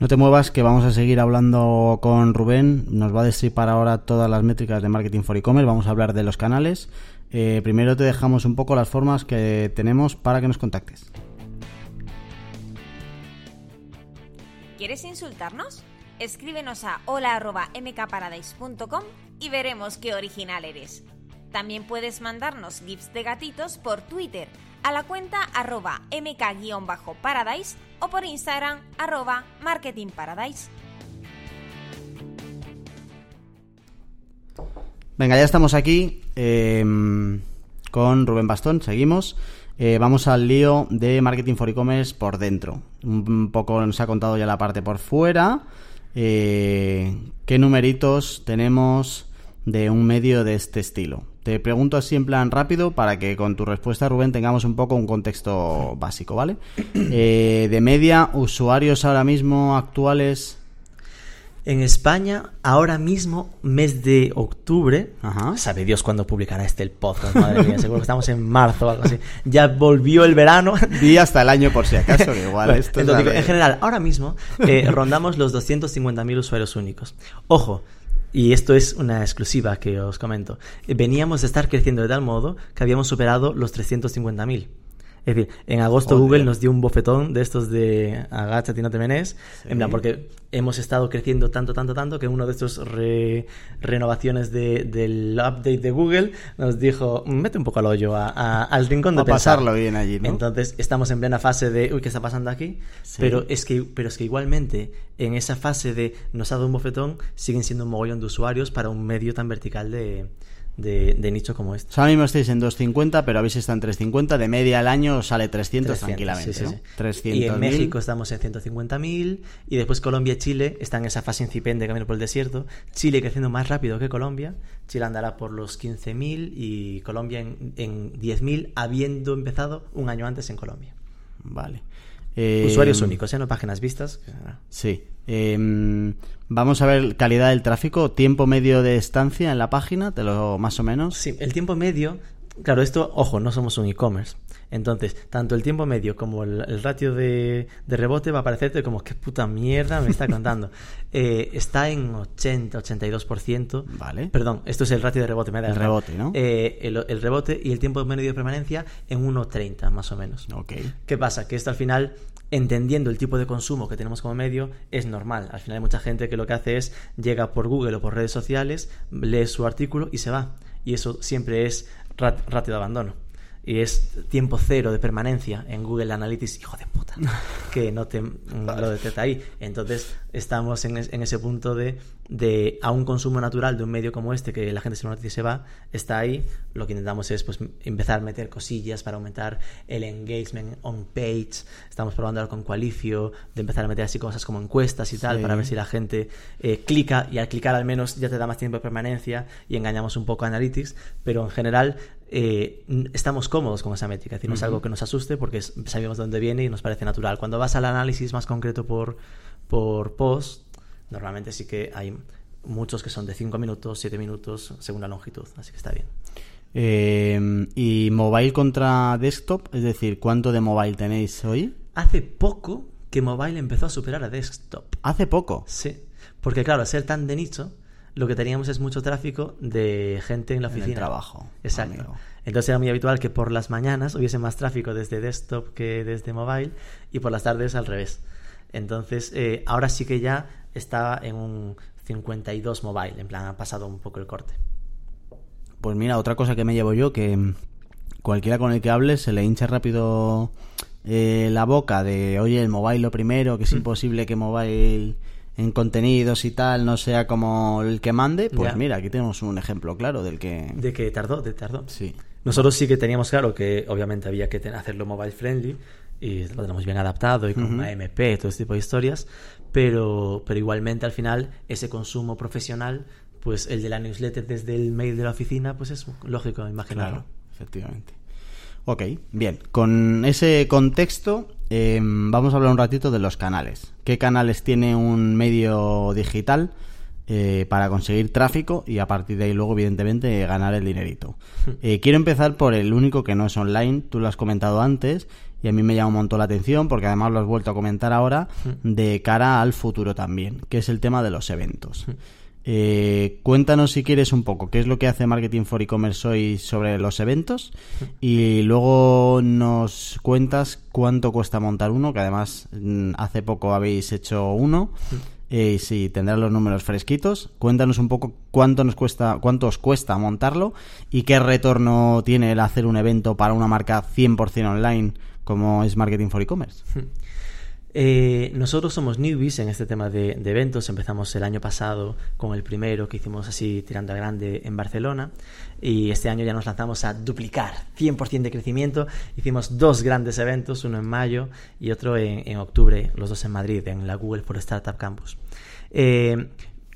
No te muevas, que vamos a seguir hablando con Rubén. Nos va a destripar ahora todas las métricas de Marketing for E-Commerce. Vamos a hablar de los canales. Eh, primero te dejamos un poco las formas que tenemos para que nos contactes. ¿Quieres insultarnos? Escríbenos a hola.mkparadise.com y veremos qué original eres. También puedes mandarnos gifs de gatitos por Twitter a la cuenta arroba mk-paradise o por Instagram arroba marketingparadise. Venga, ya estamos aquí em, con Rubén Bastón, seguimos. Eh, vamos al lío de Marketing for E-Commerce por dentro. Un poco nos ha contado ya la parte por fuera. Eh, ¿Qué numeritos tenemos de un medio de este estilo? Te pregunto así en plan rápido para que con tu respuesta, Rubén, tengamos un poco un contexto básico, ¿vale? Eh, de media, usuarios ahora mismo actuales en España, ahora mismo, mes de octubre, sabe Dios cuándo publicará este el podcast, madre mía, seguro que estamos en marzo o algo así. Ya volvió el verano. Di hasta el año por si acaso, que igual esto En general, ahora mismo eh, rondamos los 250.000 usuarios únicos. Ojo, y esto es una exclusiva que os comento. Veníamos de estar creciendo de tal modo que habíamos superado los 350.000. Es decir, en agosto Google nos dio un bofetón de estos de agáchate y no te menes, en plan, porque hemos estado creciendo tanto, tanto, tanto que uno de estos renovaciones del update de Google nos dijo, mete un poco al hoyo al rincón de a pasarlo bien allí, ¿no? Entonces estamos en plena fase de, uy, ¿qué está pasando aquí? Pero, es que, pero es que igualmente en esa fase de nos ha dado un bofetón siguen siendo un mogollón de usuarios para un medio tan vertical de de, nicho como este. ahora mismo estáis en 250, pero habéis estado en 350. De media al año sale 300, tranquilamente. y en México estamos en 150.000. Y después Colombia y Chile están en esa fase incipiente de camino por el desierto. Chile creciendo más rápido que Colombia. Chile andará por los 15.000 y Colombia en, en 10.000, habiendo empezado un año antes en Colombia. Vale. Usuarios eh, únicos, ¿eh? No páginas vistas. Sí. Em, vamos a ver calidad del tráfico, tiempo medio de estancia en la página, te lo más o menos. Sí, el tiempo medio, claro, esto, ojo, no somos un e-commerce. Entonces, tanto el tiempo medio como el, ratio de, rebote va a parecerte como qué puta mierda me está contando. Eh, está en 80, 82%. Vale. Perdón, esto es el ratio de rebote. Me da el rebote, ¿no? Eh, el, rebote y el tiempo medio de permanencia en 1,30 más o menos. Ok. ¿Qué pasa? Que esto al final entendiendo el tipo de consumo que tenemos como medio, es normal. Al final hay mucha gente que lo que hace es llega por Google o por redes sociales, lee su artículo y se va. Y eso siempre es ratio de abandono y es tiempo cero de permanencia en Google Analytics, hijo de puta, que no te lo detecta ahí. Entonces estamos en, ese punto de, de, a un consumo natural de un medio como este, que la gente se noticia y se va, está ahí. Lo que intentamos es pues, empezar a meter cosillas para aumentar el engagement on page. Estamos probando ahora con Qualifio, de empezar a meter así cosas como encuestas y tal, para ver si la gente eh, clica y al clicar al menos ya te da más tiempo de permanencia y engañamos un poco a Analytics, pero en general eh, estamos cómodos con esa métrica. Es decir, no es algo que nos asuste porque sabemos dónde viene y nos parece natural. Cuando vas al análisis más concreto por, por post, normalmente sí que hay muchos que son de 5 minutos, 7 minutos, según la longitud. Así que está bien. Eh, ¿Y mobile contra desktop? Es decir, ¿cuánto de mobile tenéis hoy? Hace poco que mobile empezó a superar a desktop. ¿Hace poco? Sí. Porque claro, al ser tan de nicho, lo que teníamos es mucho tráfico de gente en la oficina. En trabajo. Exacto. Entonces era muy habitual que por las mañanas hubiese más tráfico desde desktop que desde mobile y por las tardes al revés. Entonces eh, ahora sí que ya está en un 52 mobile, en plan ha pasado un poco el corte. Pues mira, otra cosa que me llevo yo, que cualquiera con el que hables se le hincha rápido eh, la boca de, oye, el mobile lo primero, que es mm. imposible que mobile en contenidos y tal no sea como el que mande, pues mira, aquí tenemos un ejemplo claro del que... De que tardó, de tardó. Sí. Nosotros sí que teníamos claro que obviamente había que hacerlo mobile friendly y lo tenemos bien adaptado y con AMP, todo este tipo de historias, pero, pero igualmente al final ese consumo profesional, pues el de la newsletter desde el mail de la oficina, pues es lógico imaginarlo. Claro, efectivamente. Ok, bien. Con ese contexto, eh, vamos a hablar un ratito de los canales. ¿Qué canales tiene un medio digital eh, para conseguir tráfico y a partir de ahí luego, evidentemente, ganar el dinerito? Eh, quiero empezar por el único que no es online, tú lo has comentado antes y a mí me llama un montón la atención porque además lo has vuelto a comentar ahora de cara al futuro también, que es el tema de los eventos. Eh, cuéntanos si quieres un poco qué es lo que hace Marketing for E-Commerce hoy sobre los eventos y luego nos cuentas cuánto cuesta montar uno, que además mm, hace poco habéis hecho uno. Eh, y si tendrás los números fresquitos, cuéntanos un poco cuánto nos cuesta, cuánto os cuesta montarlo y qué retorno tiene el hacer un evento para una marca 100% online como es Marketing for E-Commerce. Eh, nosotros somos newbies en este tema de, eventos. Empezamos el año pasado con el primero que hicimos así tirando a grande en Barcelona y este año ya nos lanzamos a duplicar 100% de crecimiento. Hicimos dos grandes eventos, uno en mayo y otro en, octubre, los dos en Madrid, en la Google for Startup Campus. Eh,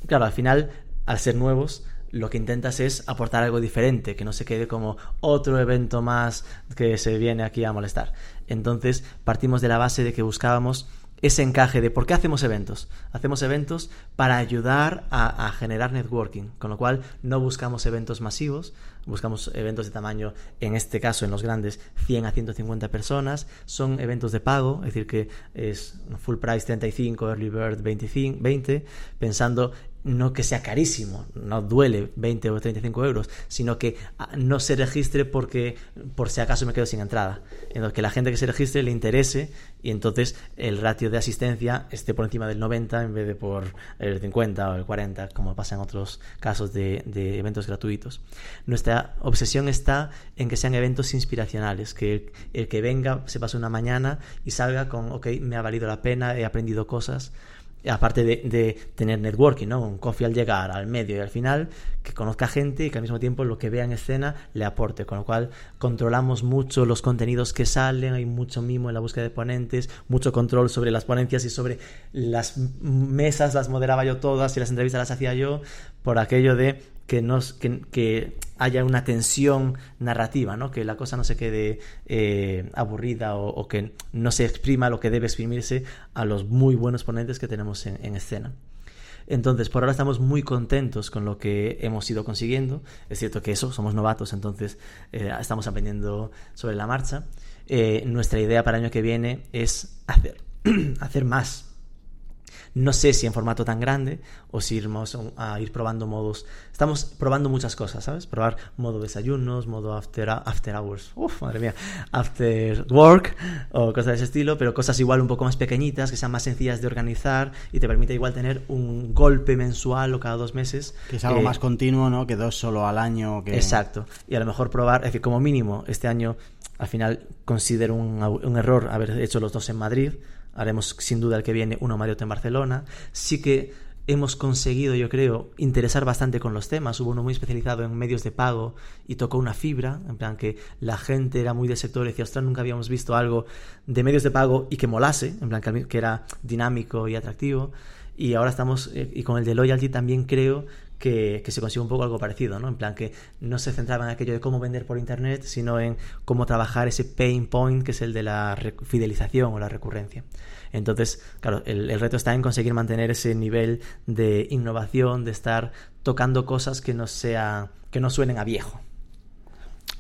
claro, al final, al ser nuevos, lo que intentas es aportar algo diferente, que no se quede como otro evento más que se viene aquí a molestar. Entonces partimos de la base de que buscábamos ese encaje de por qué hacemos eventos. Hacemos eventos para ayudar a, generar networking, con lo cual no buscamos eventos masivos, buscamos eventos de tamaño, en este caso en los grandes, 100 a 150 personas, son eventos de pago, es decir, que es full price 35, early bird 25, 20, pensando no que sea carísimo, no duele 20 o 35 euros, sino que ah, no se registre porque por si acaso me quedo sin entrada. En que la gente que se registre le interese y entonces el ratio de asistencia esté por encima del 90 en vez de por el 50 o el 40, como pasa en otros casos de, eventos gratuitos. Nuestra obsesión está en que sean eventos inspiracionales, que el que venga se pase una mañana y salga con, ok, me ha valido la pena, he aprendido cosas aparte de, tener networking, ¿no? Un coffee al llegar, al medio y al final, que conozca gente y que al mismo tiempo lo que vea en escena le aporte, con lo cual controlamos mucho los contenidos que salen, hay mucho mimo en la búsqueda de ponentes, mucho control sobre las ponencias y sobre las mesas, las moderaba yo todas y las entrevistas las hacía yo, por aquello de que, nos, que, haya una tensión narrativa, ¿no? que la cosa no se quede eh, aburrida o, que no se exprima lo que debe exprimirse a los muy buenos ponentes que tenemos en, escena. Entonces, por ahora estamos muy contentos con lo que hemos ido consiguiendo. Es cierto que eso, somos novatos, entonces eh, estamos aprendiendo sobre la marcha. Eh, nuestra idea para el año que viene es hacer, hacer más no sé si en formato tan grande o si iremos a ir probando modos. Estamos probando muchas cosas, ¿sabes? Probar modo desayunos, modo after, after hours, uff, madre mía, after work o cosas de ese estilo, pero cosas igual un poco más pequeñitas, que sean más sencillas de organizar y te permite igual tener un golpe mensual o cada dos meses. Que es algo más continuo, ¿no? Que dos solo al año. Que... Exacto. Y a lo mejor probar, es decir, como mínimo, este año al final considero un, un error haber hecho los dos en Madrid haremos sin duda el que viene uno Mario en Barcelona. Sí que hemos conseguido, yo creo, interesar bastante con los temas. Hubo uno muy especializado en medios de pago y tocó una fibra, en plan que la gente era muy del sector y decía, ostras, nunca habíamos visto algo de medios de pago y que molase, en plan que era dinámico y atractivo. Y ahora estamos, eh, y con el de Loyalty también creo que, se consigue un poco algo parecido, ¿no? En plan que no se centraba en aquello de cómo vender por internet, sino en cómo trabajar ese pain point que es el de la fidelización o la recurrencia. Entonces, claro, el, reto está en conseguir mantener ese nivel de innovación, de estar tocando cosas que no sea, que no suenen a viejo.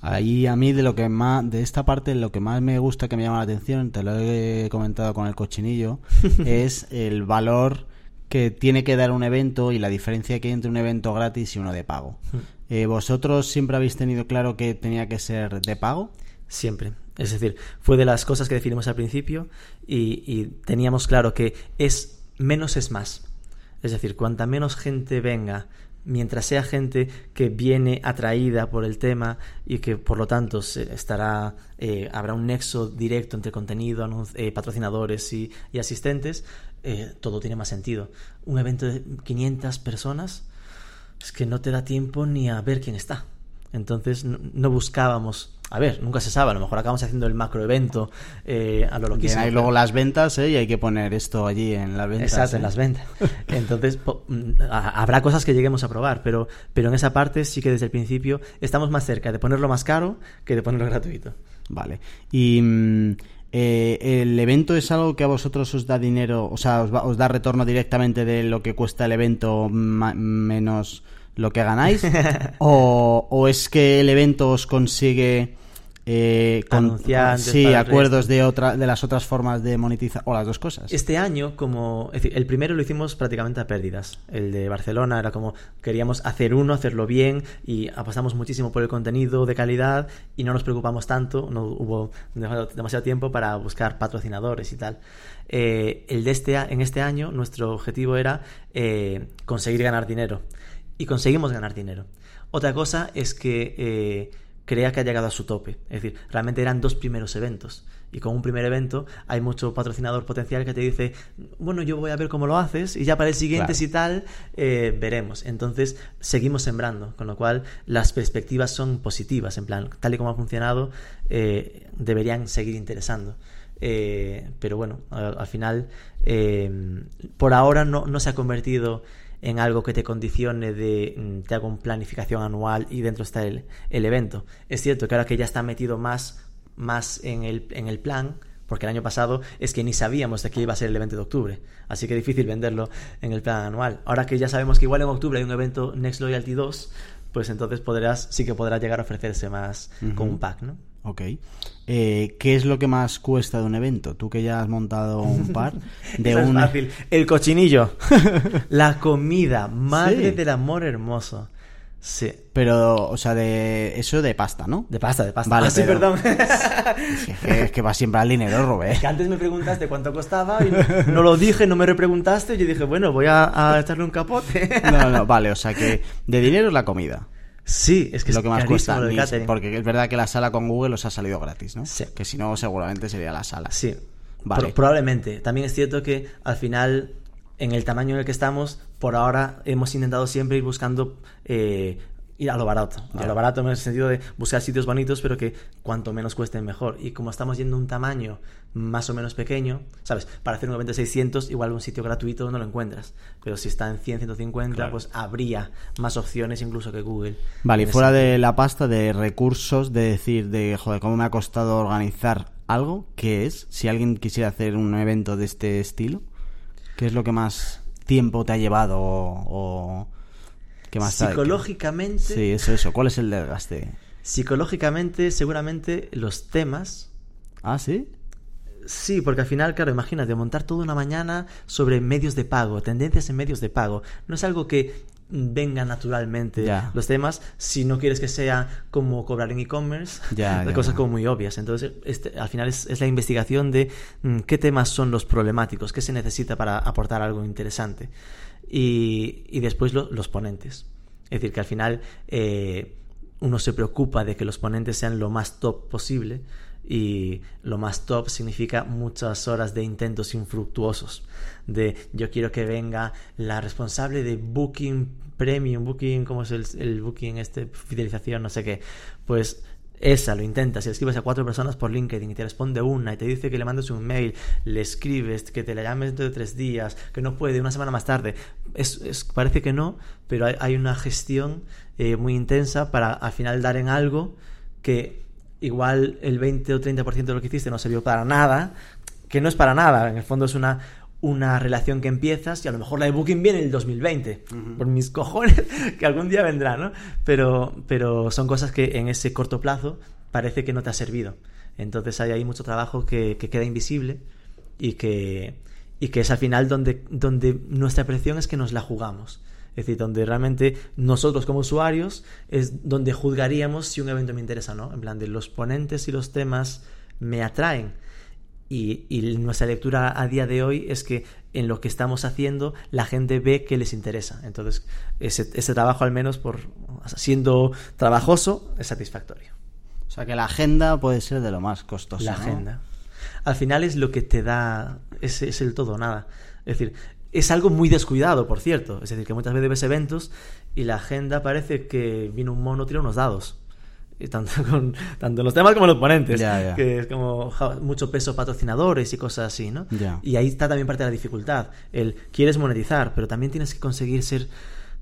Ahí a mí de lo que más, de esta parte, lo que más me gusta que me llama la atención, te lo he comentado con el cochinillo, es el valor que tiene que dar un evento y la diferencia que hay entre un evento gratis y uno de pago. Hmm. Eh, ¿Vosotros siempre habéis tenido claro que tenía que ser de pago? Siempre. Es decir, fue de las cosas que definimos al principio y, teníamos claro que es menos es más. Es decir, cuanta menos gente venga, mientras sea gente que viene atraída por el tema y que por lo tanto estará eh, habrá un nexo directo entre contenido, eh, patrocinadores y asistentes, eh, todo tiene más sentido. Un evento de 500 personas es que no te da tiempo ni a ver quién está. Entonces no, buscábamos. A ver, nunca se sabe, a lo mejor acabamos haciendo el macro evento eh, a lo loquísimo. Hay luego las ventas ¿eh? y hay que poner esto allí en las ventas. Exacto, en las ventas. Entonces mm, habrá cosas que lleguemos a probar, pero, pero en esa parte sí que desde el principio estamos más cerca de ponerlo más caro que de ponerlo gratuito. Vale. Y mm, eh, el evento es algo que a vosotros os da dinero, o sea, os, va- os da retorno directamente de lo que cuesta el evento ma- menos lo que ganáis, o, o es que el evento os consigue eh, con- sí, acuerdos de otra, de las otras formas de monetizar, o las dos cosas. Este año, como. Es decir, el primero lo hicimos prácticamente a pérdidas. El de Barcelona era como. Queríamos hacer uno, hacerlo bien y apostamos muchísimo por el contenido de calidad y no nos preocupamos tanto. No hubo demasiado, tiempo para buscar patrocinadores y tal. Eh, el de este, en este año, nuestro objetivo era eh, conseguir ganar dinero. Y conseguimos ganar dinero. Otra cosa es que. eh, crea que ha llegado a su tope. Es decir, realmente eran dos primeros eventos. Y con un primer evento hay mucho patrocinador potencial que te dice, bueno, yo voy a ver cómo lo haces y ya para el siguiente Claro. si tal, eh, veremos. Entonces, seguimos sembrando, con lo cual las perspectivas son positivas. En plan, tal y como ha funcionado, eh, deberían seguir interesando. Eh, pero bueno, al, al final, por ahora no, no se ha convertido en algo que te condicione de mm, te hago una planificación anual y dentro está el, el evento. Es cierto que ahora que ya está metido más, más en, el, en el plan, porque el año pasado es que ni sabíamos de qué iba a ser el evento de octubre, así que difícil venderlo en el plan anual. Ahora que ya sabemos que igual en octubre hay un evento Next Loyalty 2, pues entonces podrás, sí que podrás llegar a ofrecerse más con un pack, ¿no? Ok. Eh, ¿Qué es lo que más cuesta de un evento? Tú que ya has montado un par de Esa es un fácil. El cochinillo. la comida. Madre Sí. del amor hermoso. Sí. Pero, o sea, de eso de pasta, ¿no? De pasta, de pasta. Vale, Ah, sí, perdón. Es que, es es va siempre al dinero, Robert. que antes me preguntaste cuánto costaba y no, no lo dije, no me repreguntaste. Y yo dije, bueno, voy a, a echarle un capote. No, no, vale, o sea que de dinero es la comida. Sí, es que lo es que más carísimo cuesta. lo catering. porque es verdad que la sala con Google os ha salido gratis, ¿no? Sí. Que si no, seguramente sería la sala. Sí, Vale. Pro- probablemente. También es cierto que al final, en el tamaño en el que estamos, por ahora hemos intentado siempre ir buscando eh, ir a lo barato. A Ya. lo barato en el sentido de buscar sitios bonitos, pero que cuanto menos cuesten mejor. Y como estamos yendo a un tamaño más o menos pequeño, ¿sabes? Para hacer un evento de 600, igual un sitio gratuito no lo encuentras. Pero si está en 100, 150, Claro. pues habría más opciones incluso que Google. Vale, y fuera de la pasta de recursos, de decir, de, joder, cómo me ha costado organizar algo, ¿qué es? Si alguien quisiera hacer un evento de este estilo, ¿qué es lo que más tiempo te ha llevado o, o qué más Psicológicamente... Sí, es eso. ¿Cuál es el desgaste? Psicológicamente, seguramente los temas Ah, sí. Sí, porque al final, claro, imagínate, montar toda una mañana sobre medios de pago, tendencias en medios de pago. No es algo que venga naturalmente los temas si no quieres que sea como cobrar en e-commerce, ya, cosas como muy obvias. Entonces, este, al final es, es la investigación de mm, qué temas son los problemáticos, qué se necesita para aportar algo interesante. Y, y después lo- los ponentes. Es decir, que al final eh, uno se preocupa de que los ponentes sean lo más top posible y lo más top significa muchas horas de intentos infructuosos. De yo quiero que venga la responsable de Booking Premium, Booking, ¿cómo es el, el Booking, este, fidelización, no sé qué? Pues esa lo intentas, le escribes a cuatro personas por LinkedIn y te responde una y te dice que le mandes un mail, le escribes, que te la llames dentro de tres días, que no puede, una semana más tarde. Es, es- parece que no, pero hay, hay una gestión eh, muy intensa para al final dar en algo que igual el 20 o 30% de lo que hiciste no sirvió para nada, que no es para nada, en el fondo es una, una relación que empiezas y a lo mejor la de Booking viene en el 2020, por mis cojones, que algún día vendrá, ¿no? Pero, pero son cosas que en ese corto plazo parece que no te ha servido. Entonces hay ahí mucho trabajo que, que queda invisible y que, y que es al final donde, donde nuestra presión es que nos la jugamos. Es decir, donde realmente nosotros como usuarios es donde juzgaríamos si un evento me interesa o no. En plan, de los ponentes y los temas me atraen. Y, y nuestra lectura a día de hoy es que en lo que estamos haciendo la gente ve que les interesa. Entonces, ese, ese trabajo al menos por siendo trabajoso es satisfactorio. O sea que la agenda puede ser de lo más costoso. La ¿no? agenda. Al final es lo que te da, es, es el todo nada. Es decir, es algo muy descuidado, por cierto. Es decir, que muchas veces ves eventos y la agenda parece que vino un mono, tira unos dados. Y tanto, con, tanto los temas como los ponentes. Ya, ya. Que es como ja, mucho peso patrocinadores y cosas así, ¿no? Y ahí está también parte de la dificultad. El quieres monetizar, pero también tienes que conseguir ser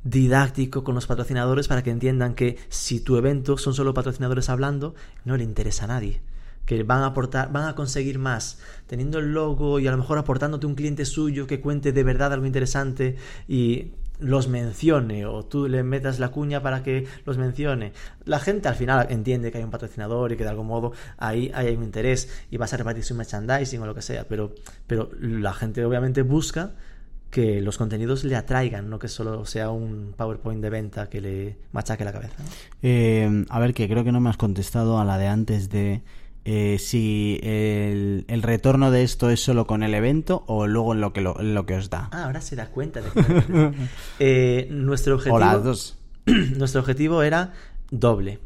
didáctico con los patrocinadores para que entiendan que si tu evento son solo patrocinadores hablando, no le interesa a nadie. Que van a aportar, van a conseguir más teniendo el logo y a lo mejor aportándote un cliente suyo que cuente de verdad algo interesante y los mencione o tú le metas la cuña para que los mencione. La gente al final entiende que hay un patrocinador y que de algún modo ahí hay un interés y vas a repartir su merchandising o lo que sea, pero, pero la gente obviamente busca que los contenidos le atraigan, no que solo sea un PowerPoint de venta que le machaque la cabeza. Eh, a ver, que creo que no me has contestado a la de antes de eh, si el, retorno de esto es solo con el evento o luego en lo que, lo, que os da. Ah, ahora se da cuenta de que... eh, nuestro objetivo... dos. nuestro objetivo era doble.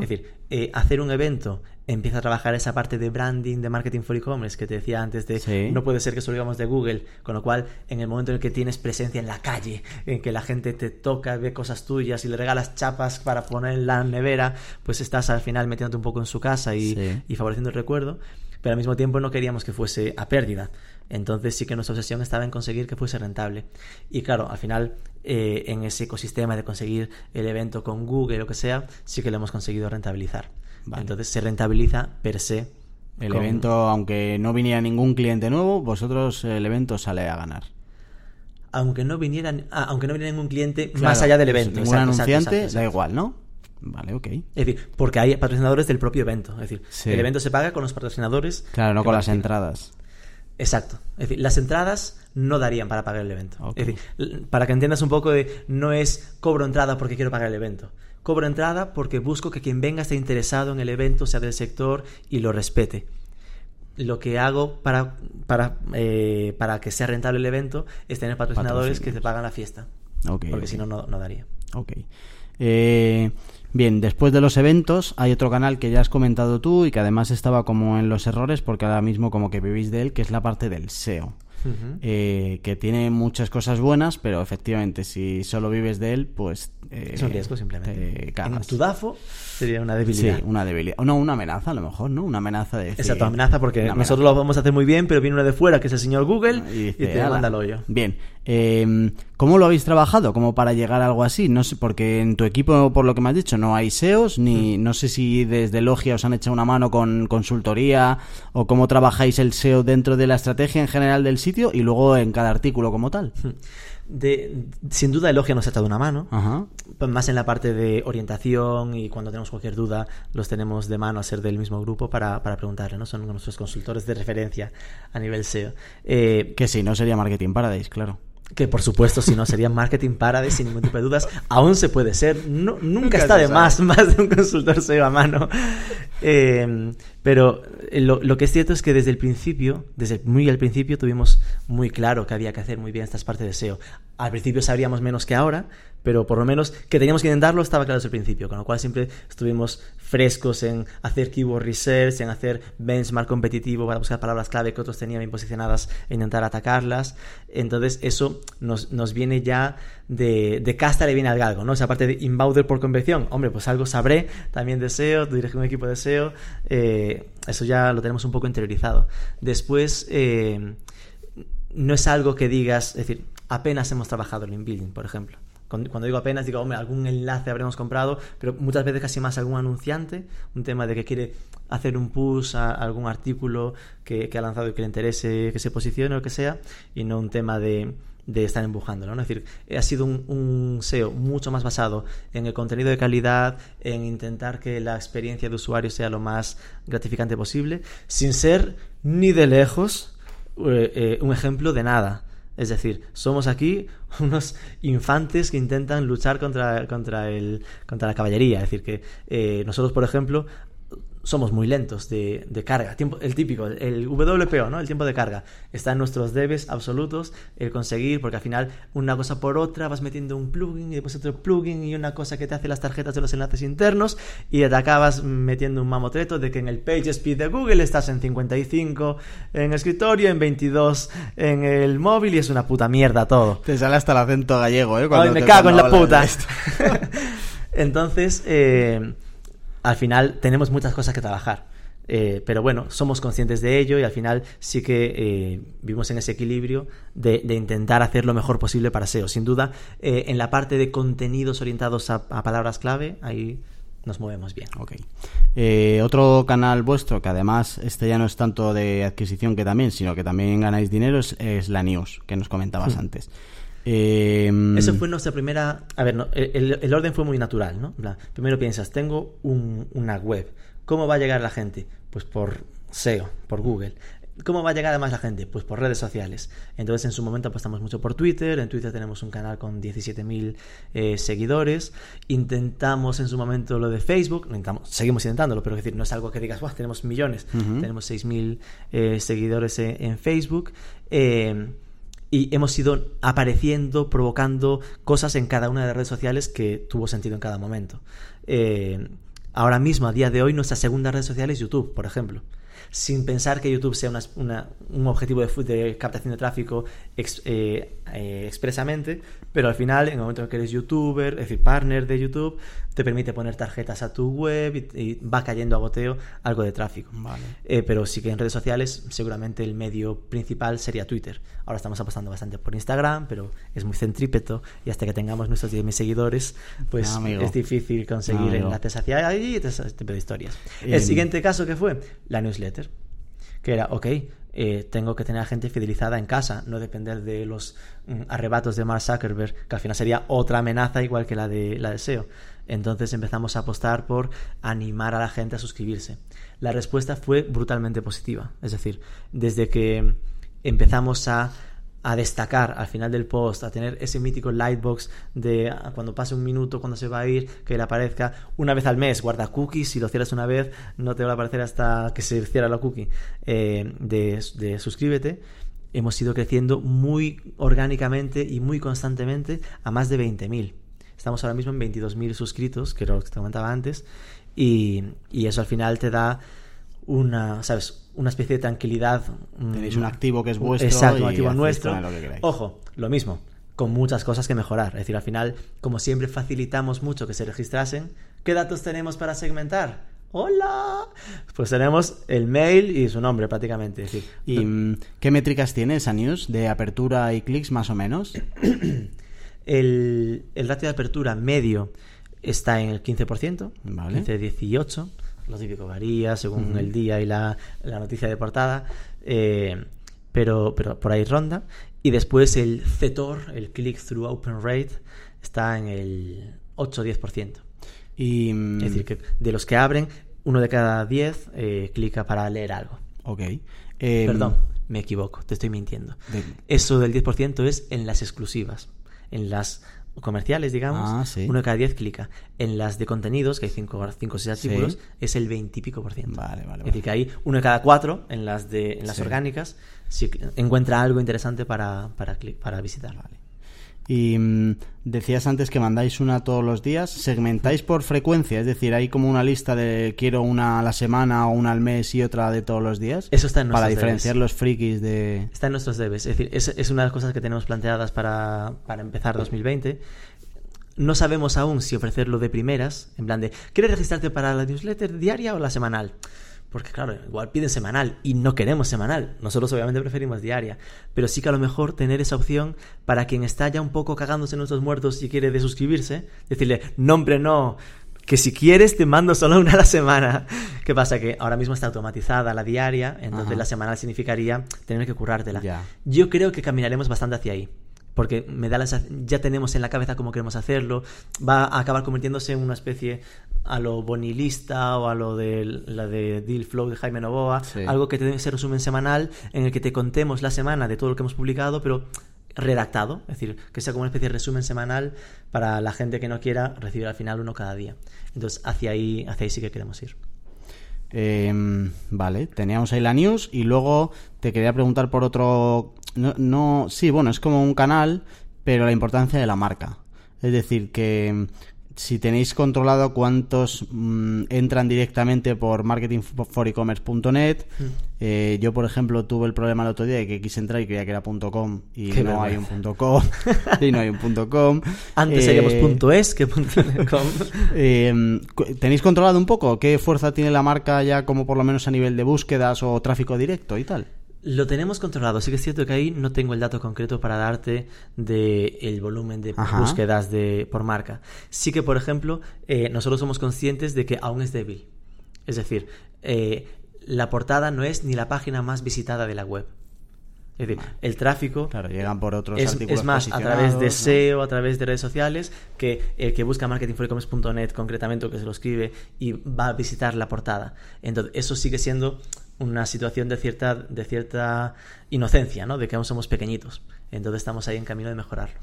Es decir, eh, hacer un evento empieza a trabajar esa parte de branding, de marketing for e-commerce que te decía antes de no puede ser que solo digamos de Google, con lo cual en el momento en el que tienes presencia en la calle, en que la gente te toca, ve cosas tuyas y le regalas chapas para poner en la nevera, pues estás al final metiéndote un poco en su casa y, y favoreciendo el recuerdo, pero al mismo tiempo no queríamos que fuese a pérdida. Entonces sí que nuestra obsesión estaba en conseguir que fuese rentable. Y claro, al final eh, en ese ecosistema de conseguir el evento con Google o lo que sea, sí que lo hemos conseguido rentabilizar. Entonces se rentabiliza per se. El evento, aunque no viniera ningún cliente nuevo, vosotros el evento sale a ganar. Aunque no viniera, ah, aunque no viniera ningún cliente más allá del evento. Ningún anunciante, da igual, ¿no? Vale, ok. Es decir, porque hay patrocinadores del propio evento. Es decir, el evento se paga con los patrocinadores. Claro, no con las entradas. Exacto. Es decir, las entradas no darían para pagar el evento. Es decir, para que entiendas un poco de no es cobro entrada porque quiero pagar el evento. Cobro entrada porque busco que quien venga esté interesado en el evento, sea del sector y lo respete. Lo que hago para, para, eh, para que sea rentable el evento es tener patrocinadores que te pagan la fiesta. porque si no, no daría. Ok. Eh, bien, después de los eventos hay otro canal que ya has comentado tú y que además estaba como en los errores porque ahora mismo como que vivís de él, que es la parte del SEO. Eh, que tiene muchas cosas buenas, pero efectivamente si solo vives de él, pues... Eh, es un riesgo simplemente. en tu DAFO sería una debilidad. Sí, una debilidad. No, una amenaza a lo mejor, ¿no? Una amenaza de... Exacto, amenaza porque nosotros lo vamos a hacer muy bien, pero viene uno de fuera, que es el señor Google, y, te manda el hoyo. Bien, eh, ¿Cómo lo habéis trabajado como para llegar a algo así? No sé, porque en tu equipo, por lo que me has dicho, no hay SEOs, ni mm. no sé si desde Logia os han echado una mano con consultoría o cómo trabajáis el SEO dentro de la estrategia en general del sitio y luego en cada artículo como tal. Hmm. De, sin duda Elogia nos ha echado una mano, más en la parte de orientación y cuando tenemos cualquier duda los tenemos de mano a ser del mismo grupo para, para preguntarle, ¿no? Son nuestros consultores de referencia a nivel SEO. Eh, que si no sería Marketing Paradise, claro que por supuesto si no sería marketing para sin ningún tipo de dudas. Aún se puede ser. No, nunca, está de más más de un consultor SEO a mano. Eh, pero eh, lo, lo, que es cierto es que desde el principio desde muy al principio tuvimos muy claro que había que hacer muy bien estas partes de SEO al principio sabríamos menos que ahora pero por lo menos que teníamos que intentarlo estaba claro desde el principio, con lo cual siempre estuvimos frescos en hacer keyword research, en hacer benchmark competitivo para buscar palabras clave que otros tenían bien posicionadas e intentar atacarlas. Entonces eso nos, nos viene ya de, de, casta le viene al galgo, ¿no? O sea, aparte de inbounder por convención, hombre, pues algo sabré, también deseo, dirigir un equipo de SEO, eh, eso ya lo tenemos un poco interiorizado. Después, eh, no es algo que digas, es decir, apenas hemos trabajado en building, por ejemplo. Cuando digo apenas, digo, hombre, algún enlace habremos comprado, pero muchas veces casi más algún anunciante, un tema de que quiere hacer un push a algún artículo que, ha lanzado y que le interese que se posicione o que sea, y no un tema de, estar empujándolo. ¿no? Es decir, ha sido un, un, SEO mucho más basado en el contenido de calidad, en intentar que la experiencia de usuario sea lo más gratificante posible, sin ser ni de lejos eh, eh, un ejemplo de nada. Es decir, somos aquí unos infantes que intentan luchar contra, contra, el, contra la caballería. Es decir, que eh, nosotros, por ejemplo, somos muy lentos de, carga. Tiempo, el típico, el WPO, ¿no? El tiempo de carga. Está en nuestros debes absolutos el conseguir, porque al final una cosa por otra vas metiendo un plugin y después otro plugin y una cosa que te hace las tarjetas de los enlaces internos y te acabas metiendo un mamotreto de que en el page speed de Google estás en 55 en escritorio, en 22 en el móvil y es una puta mierda todo. Te sale hasta el acento gallego, ¿eh? Cuando me cago en la puta. Entonces, eh, al final tenemos muchas cosas que trabajar. Eh, pero bueno, somos conscientes de ello y al final sí que eh, vivimos en ese equilibrio de, intentar hacer lo mejor posible para SEO. Sin duda, eh, en la parte de contenidos orientados a, palabras clave, ahí nos movemos bien. Ok. Eh, otro canal vuestro, que además este ya no es tanto de adquisición que también, sino que también ganáis dinero, es, la news, que nos comentabas hmm. antes. Eh, Eso fue nuestra primera... A ver, el, orden fue muy natural, ¿no? Primero piensas, tengo una web. ¿Cómo va a llegar la gente? Pues por SEO, por Google. ¿Cómo va a llegar a más la gente? Pues por redes sociales. Entonces en su momento apostamos mucho por Twitter, en Twitter tenemos un canal con 17.000 eh, seguidores, intentamos en su momento lo de Facebook, seguimos intentándolo, pero es decir, no es algo que digas, tenemos millones, tenemos 6.000 eh, seguidores en, Facebook. Eh, y hemos ido apareciendo, provocando cosas en cada una de las redes sociales que tuvo sentido en cada momento. ahora mismo, a día de hoy, nuestra segunda red social es YouTube, por ejemplo sin pensar que YouTube sea un objetivo de, captación de tráfico eh, eh, expresamente, pero al final, en el momento en que eres youtuber, es decir, partner de YouTube, te permite poner tarjetas a tu web y, va cayendo a goteo algo de tráfico. Eh, pero sí que en redes sociales, seguramente el medio principal sería Twitter. Ahora estamos apostando bastante por Instagram, pero es muy centrípeto y hasta que tengamos nuestros 10.000 seguidores, pues es difícil conseguir enlaces hacia ahí y ese tipo de historias. El siguiente caso que fue la newsletter, que era, ok, eh, tengo que tener a gente fidelizada en casa, no depender de los mm, arrebatos de Mark Zuckerberg, que al final sería otra amenaza igual que la de la de SEO. Entonces empezamos a apostar por animar a la gente a suscribirse. La respuesta fue brutalmente positiva. Es decir, desde que empezamos a, destacar al final del post, a tener ese mítico lightbox de cuando pase un minuto, cuando se va a ir, que le aparezca una vez al mes, guarda cookies, si lo cierras una vez no te va a aparecer hasta que se cierra la cookie eh, de, suscríbete hemos ido creciendo muy orgánicamente y muy constantemente a más de 20.000. Estamos ahora mismo en 22.000 suscritos, que era lo que te comentaba antes, y, eso al final te da una, ¿sabes? Una especie de tranquilidad. Tenéis un activo que es vuestro. Exacto, un activo nuestro. Ojo, lo mismo, con muchas cosas que mejorar. Es decir, al final, como siempre facilitamos mucho que se registrasen, ¿qué datos tenemos para segmentar? ¡Hola! Pues tenemos el mail y su nombre prácticamente. ¿Y mm, qué métricas tiene esa news de apertura y clics más o menos? El, ratio de apertura medio está en el 15%, vale. 15-18%. Lo típico varía según el día y la, noticia de portada, eh, pero, pero por ahí ronda. Y después el CTOR, el Click-Through Open Rate, está en el 8-10%. Y, mm, es decir, que de los que abren, uno de cada 10 eh, clica para leer algo. Ok. Em, Perdón, me equivoco, te estoy mintiendo. Eso del 10% es en las exclusivas en las comerciales, digamos, ah, uno de cada diez clica. En las de contenidos, que hay cinco o seis artículos, es el veintipico por ciento. Vale, vale, Es decir, que hay uno de cada cuatro en las de en las orgánicas si encuentra algo interesante para, para, para visitar. Vale. Y mm, decías antes que mandáis una todos los días. ¿Segmentáis por frecuencia? Es decir, ¿hay como una lista de quiero una a la semana o una al mes y otra de todos los días? Eso está en Para diferenciar los frikis de... Está en nuestros debes. Es decir, es, una de las cosas que tenemos planteadas para, para empezar 2020 no sabemos aún si ofrecerlo de primeras, en plan de, ¿quieres registrarte para la newsletter diaria o la semanal? Porque claro, igual piden semanal y no queremos semanal. Nosotros obviamente preferimos diaria. Pero sí que a lo mejor tener esa opción para quien está ya un poco cagándose en nuestros muertos y quiere desuscribirse, decirle, nombre no, que si quieres te mando solo una a la semana. ¿Qué pasa? Que ahora mismo está automatizada la diaria, entonces la semanal significaría tener que currártela. Yo creo que caminaremos bastante hacia ahí porque me da la ya tenemos en la cabeza cómo queremos hacerlo, va a acabar convirtiéndose en una especie a lo bonilista o a lo de la de Deal Flow de Jaime Novoa, algo que te ese resumen semanal en el que te contemos la semana de todo lo que hemos publicado, pero redactado, es decir, que sea como una especie de resumen semanal para la gente que no quiera recibir al final uno cada día. Entonces, hacia ahí, hacia ahí sí que queremos ir. Em, vale, teníamos ahí la news y luego te quería preguntar por otro... No, no, sí, bueno, es como un canal, pero la importancia de la marca. Es decir, que si tenéis controlado cuántos mm, entran directamente por marketingforecommerce.net. Mm. Eh, yo, por ejemplo, tuve el problema el otro día de que quise entrar y creía que era .com y no hay un .com y no hay un .com. Antes seríamos eh, .es que .com. Eh, ¿Tenéis controlado un poco qué fuerza tiene la marca ya como por lo menos a nivel de búsquedas o tráfico directo y tal? Lo tenemos controlado. Sí que es cierto que ahí no tengo el dato concreto para darte del el volumen de Ajá. búsquedas de, por marca. Sí que, por ejemplo, eh, nosotros somos conscientes de que aún es débil. Es decir, eh, la portada no es ni la página más visitada de la web. Es decir, el tráfico Claro, llegan por otros es, artículos es más a través de. SEO, a través de redes sociales, que el que busca marketingforecommerce.net concretamente o que se lo escribe y va a visitar la portada. Entonces, eso sigue siendo una situación de cierta, de cierta inocencia, ¿no? De que aún somos pequeñitos. Entonces estamos ahí en camino de mejorarlo.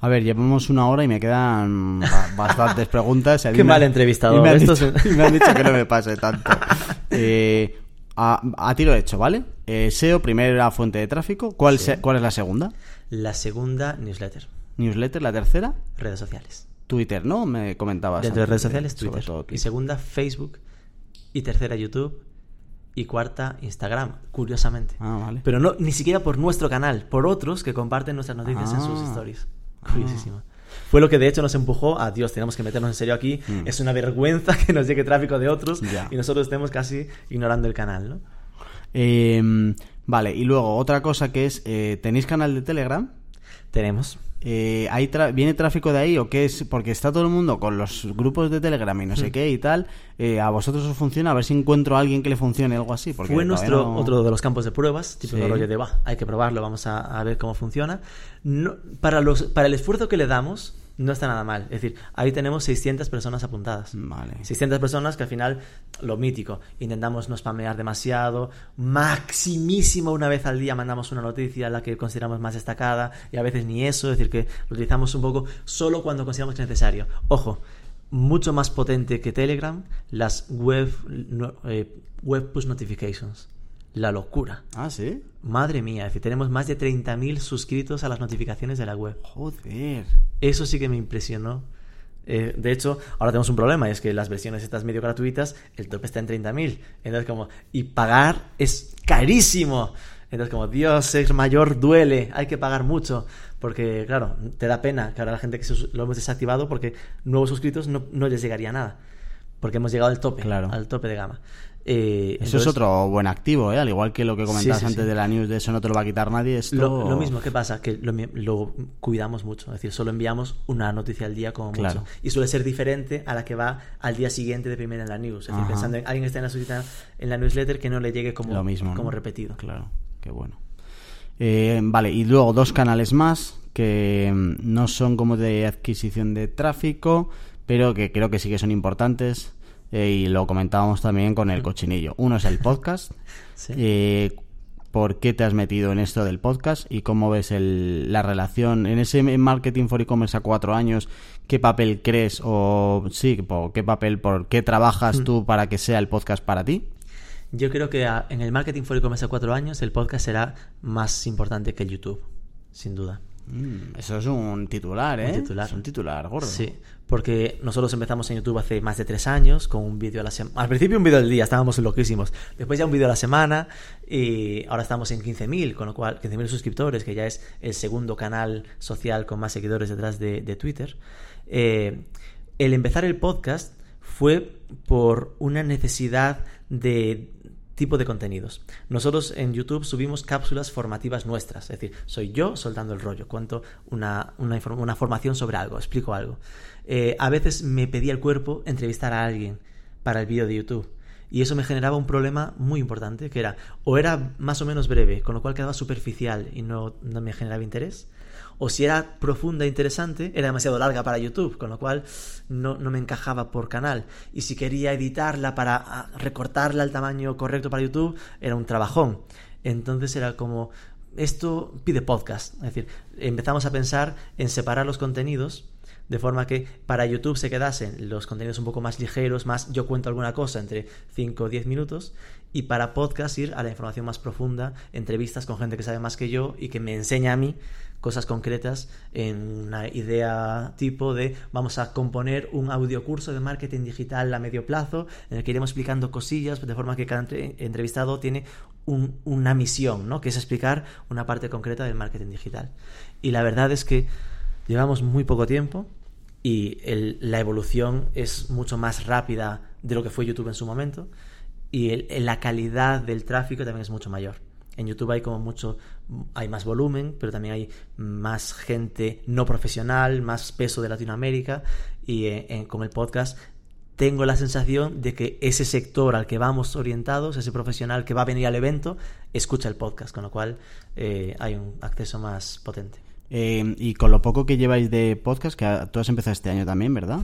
A ver, llevamos una hora y me quedan ba- bastantes preguntas. Qué mal entrevistador. Y me, han dicho, es- y me han dicho que no me pase tanto. Eh, a, a tiro hecho, ¿vale? Eh, SEO, primera fuente de tráfico. ¿Cuál, se- ¿Cuál es la segunda? La segunda newsletter, Newsletter, la tercera. redes sociales. Twitter, ¿no? Me comentabas. Dentro de redes sociales, Twitter. todo Y segunda, Facebook. Y tercera, YouTube. Y cuarta, Instagram, curiosamente. Ah, vale. Pero no, ni siquiera por nuestro canal, por otros que comparten nuestras noticias en sus Ah. stories. Curiosísimo. Fue lo que de hecho nos empujó a Dios, tenemos que meternos en serio aquí. Mm. Es una vergüenza que nos llegue tráfico de otros Ya. y nosotros estemos casi ignorando el canal, ¿no? Eh, vale, y luego otra cosa que es, eh, ¿tenéis canal de Telegram? Tenemos. Eh, ¿hay tra- ¿Viene tráfico de ahí o qué es? Porque está todo el mundo con los grupos de Telegram y no Hmm. sé qué y tal. Eh, ¿A vosotros os funciona? A ver si encuentro a alguien que le funcione algo así. Porque Fue nuestro no- otro de los campos de pruebas, tipo Sí. rollo de, va, hay que probarlo, vamos a, a ver cómo funciona. No- para, los, para el esfuerzo que le damos, no está nada mal. Es decir, ahí tenemos 600 personas apuntadas. Vale. 600 personas que al final, lo mítico, intentamos no spamear demasiado, maximísimo una vez al día mandamos una noticia, la que consideramos más destacada, y a veces ni eso, es decir, que lo utilizamos un poco solo cuando consideramos que es necesario. Ojo, mucho más potente que Telegram, las web, no- eh, web push notifications. La locura. Ah, sí. Madre mía, es decir, tenemos más de 30.000 suscritos a las notificaciones de la web. Joder. Eso sí que me impresionó. Eh, de hecho, ahora tenemos un problema, y es que las versiones estas medio gratuitas, el tope está en 30.000. Entonces, como, y pagar es carísimo. Entonces, como, Dios, ser mayor duele, hay que pagar mucho. Porque, claro, te da pena que ahora la gente que lo hemos desactivado porque nuevos suscritos no, no les llegaría nada. Porque hemos llegado al tope, Claro. al tope de gama. Eh, Eso es otro buen activo, ¿eh? Al igual que lo que comentabas Sí, sí, antes sí. de la news, de eso no te lo va a quitar nadie. Esto... Lo, lo mismo, ¿qué pasa? Que lo, lo cuidamos mucho. Es decir, solo enviamos una noticia al día como mucho. Y suele ser diferente a la que va al día siguiente de primera en la news. Es decir, pensando en alguien que está en la, suscita- en la newsletter que no le llegue como, Lo mismo, ¿no? como repetido. Claro, qué bueno. Eh, vale, y luego dos canales más que mm, no son como de adquisición de tráfico, pero que creo que sí que son importantes. Eh, y lo comentábamos también con el cochinillo. Uno es el podcast. Sí. Eh, ¿Por qué te has metido en esto del podcast y cómo ves el- la relación en ese marketing for e-commerce a cuatro años? ¿Qué papel crees o sí, por qué papel, por qué Mm. trabajas tú para que sea el podcast para ti? Yo creo que en el marketing for e-commerce a cuatro años el podcast será más importante que el YouTube, sin duda. Mm, eso es un titular, ¿eh? Un titular. Es un titular gordo. Sí, porque nosotros empezamos en YouTube hace más de tres años con un vídeo a la semana. Al principio un vídeo al día, estábamos loquísimos. Después ya un vídeo a la semana y ahora estamos en 15.000, con lo cual 15.000 suscriptores, que ya es el segundo canal social con más seguidores detrás de, de Twitter. Eh, el empezar el podcast fue por una necesidad de tipo de contenidos. Nosotros en YouTube subimos cápsulas formativas nuestras, es decir, soy yo soltando el rollo, cuento una, una, una formación sobre algo, explico algo. Eh, a veces me pedía el cuerpo entrevistar a alguien para el vídeo de YouTube. Y eso me generaba un problema muy importante, que era, o era más o menos breve, con lo cual quedaba superficial y no me generaba interés, o si era profunda e interesante, era demasiado larga para YouTube, con lo cual no, no me encajaba por canal. Y si quería editarla para ah, recortarla al tamaño correcto para YouTube, era un trabajón. Entonces era como, esto pide podcast. Es decir, empezamos a pensar en separar los contenidos de forma que para YouTube se quedasen los contenidos un poco más ligeros, más yo cuento alguna cosa entre 5 o 10 minutos, y para podcast ir a la información más profunda, entrevistas con gente que sabe más que yo y que me enseña a mí cosas concretas en una idea tipo de vamos a componer un audiocurso de marketing digital a medio plazo en el que iremos explicando cosillas de forma que cada entre- entrevistado tiene un- una misión, ¿no? que es explicar una parte concreta del marketing digital. Y la verdad es que llevamos muy poco tiempo y la evolución es mucho más rápida de lo que fue YouTube en su momento y el- la calidad del tráfico también es mucho mayor. En YouTube hay como mucho, hay más volumen, pero también hay más gente no profesional, más peso de Latinoamérica y eh, con el podcast tengo la sensación de que ese sector al que vamos orientados, ese profesional que va a venir al evento, escucha el podcast, con lo cual eh, hay un acceso más potente. Eh, y con lo poco que lleváis de podcast, que tú has empezado este año también, ¿verdad?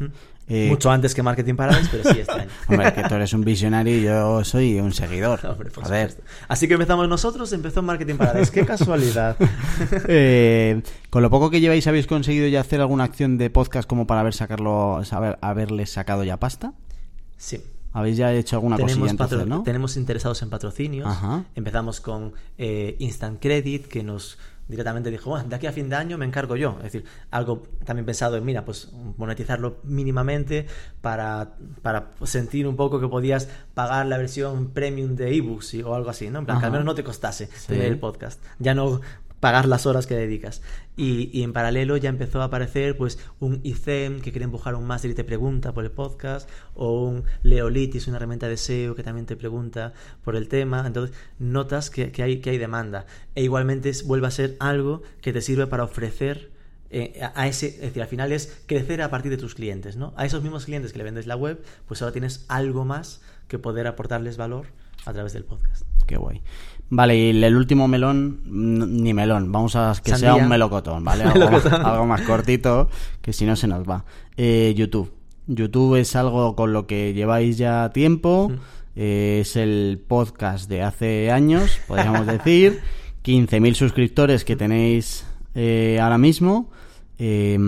Eh, Mucho antes que Marketing Paradise, pero sí este año. Hombre, que tú eres un visionario y yo soy un seguidor. Hombre, Así que empezamos nosotros, empezó Marketing Paradise. ¡Qué casualidad! Eh, con lo poco que lleváis, ¿habéis conseguido ya hacer alguna acción de podcast como para haber sacarlo, saber, haberle sacado ya pasta? Sí. ¿Habéis ya hecho alguna tenemos cosilla ¿no? Tenemos interesados en patrocinios. Empezamos con Instant Credit, que nos directamente dijo, bueno, de aquí a fin de año me encargo yo. Es decir, algo también pensado en, mira, pues monetizarlo mínimamente para, para sentir un poco que podías pagar la versión premium de ebooks o algo así, ¿no? En plan, que al menos no te costase tener el podcast. Ya no pagar las horas que dedicas. Y, en paralelo ya empezó a aparecer pues un ICEM que quiere empujar un máster y te pregunta por el podcast, o un Leolitis, una herramienta de SEO que también te pregunta por el tema. Entonces notas que, hay, que hay demanda. E igualmente vuelve a ser algo que te sirve para ofrecer eh, a ese, es decir, al final es crecer a partir de tus clientes, ¿no? A esos mismos clientes que le vendes la web, pues ahora tienes algo más que poder aportarles valor a través del podcast. Qué guay. Vale, y el último melón, ni melón, vamos a que sea un melocotón, ¿vale? Algo, más cortito, que si no se nos va. Eh, YouTube. YouTube es algo con lo que lleváis ya tiempo, eh, es el podcast de hace años, podríamos decir, 15.000 suscriptores que tenéis eh, ahora mismo. Eh,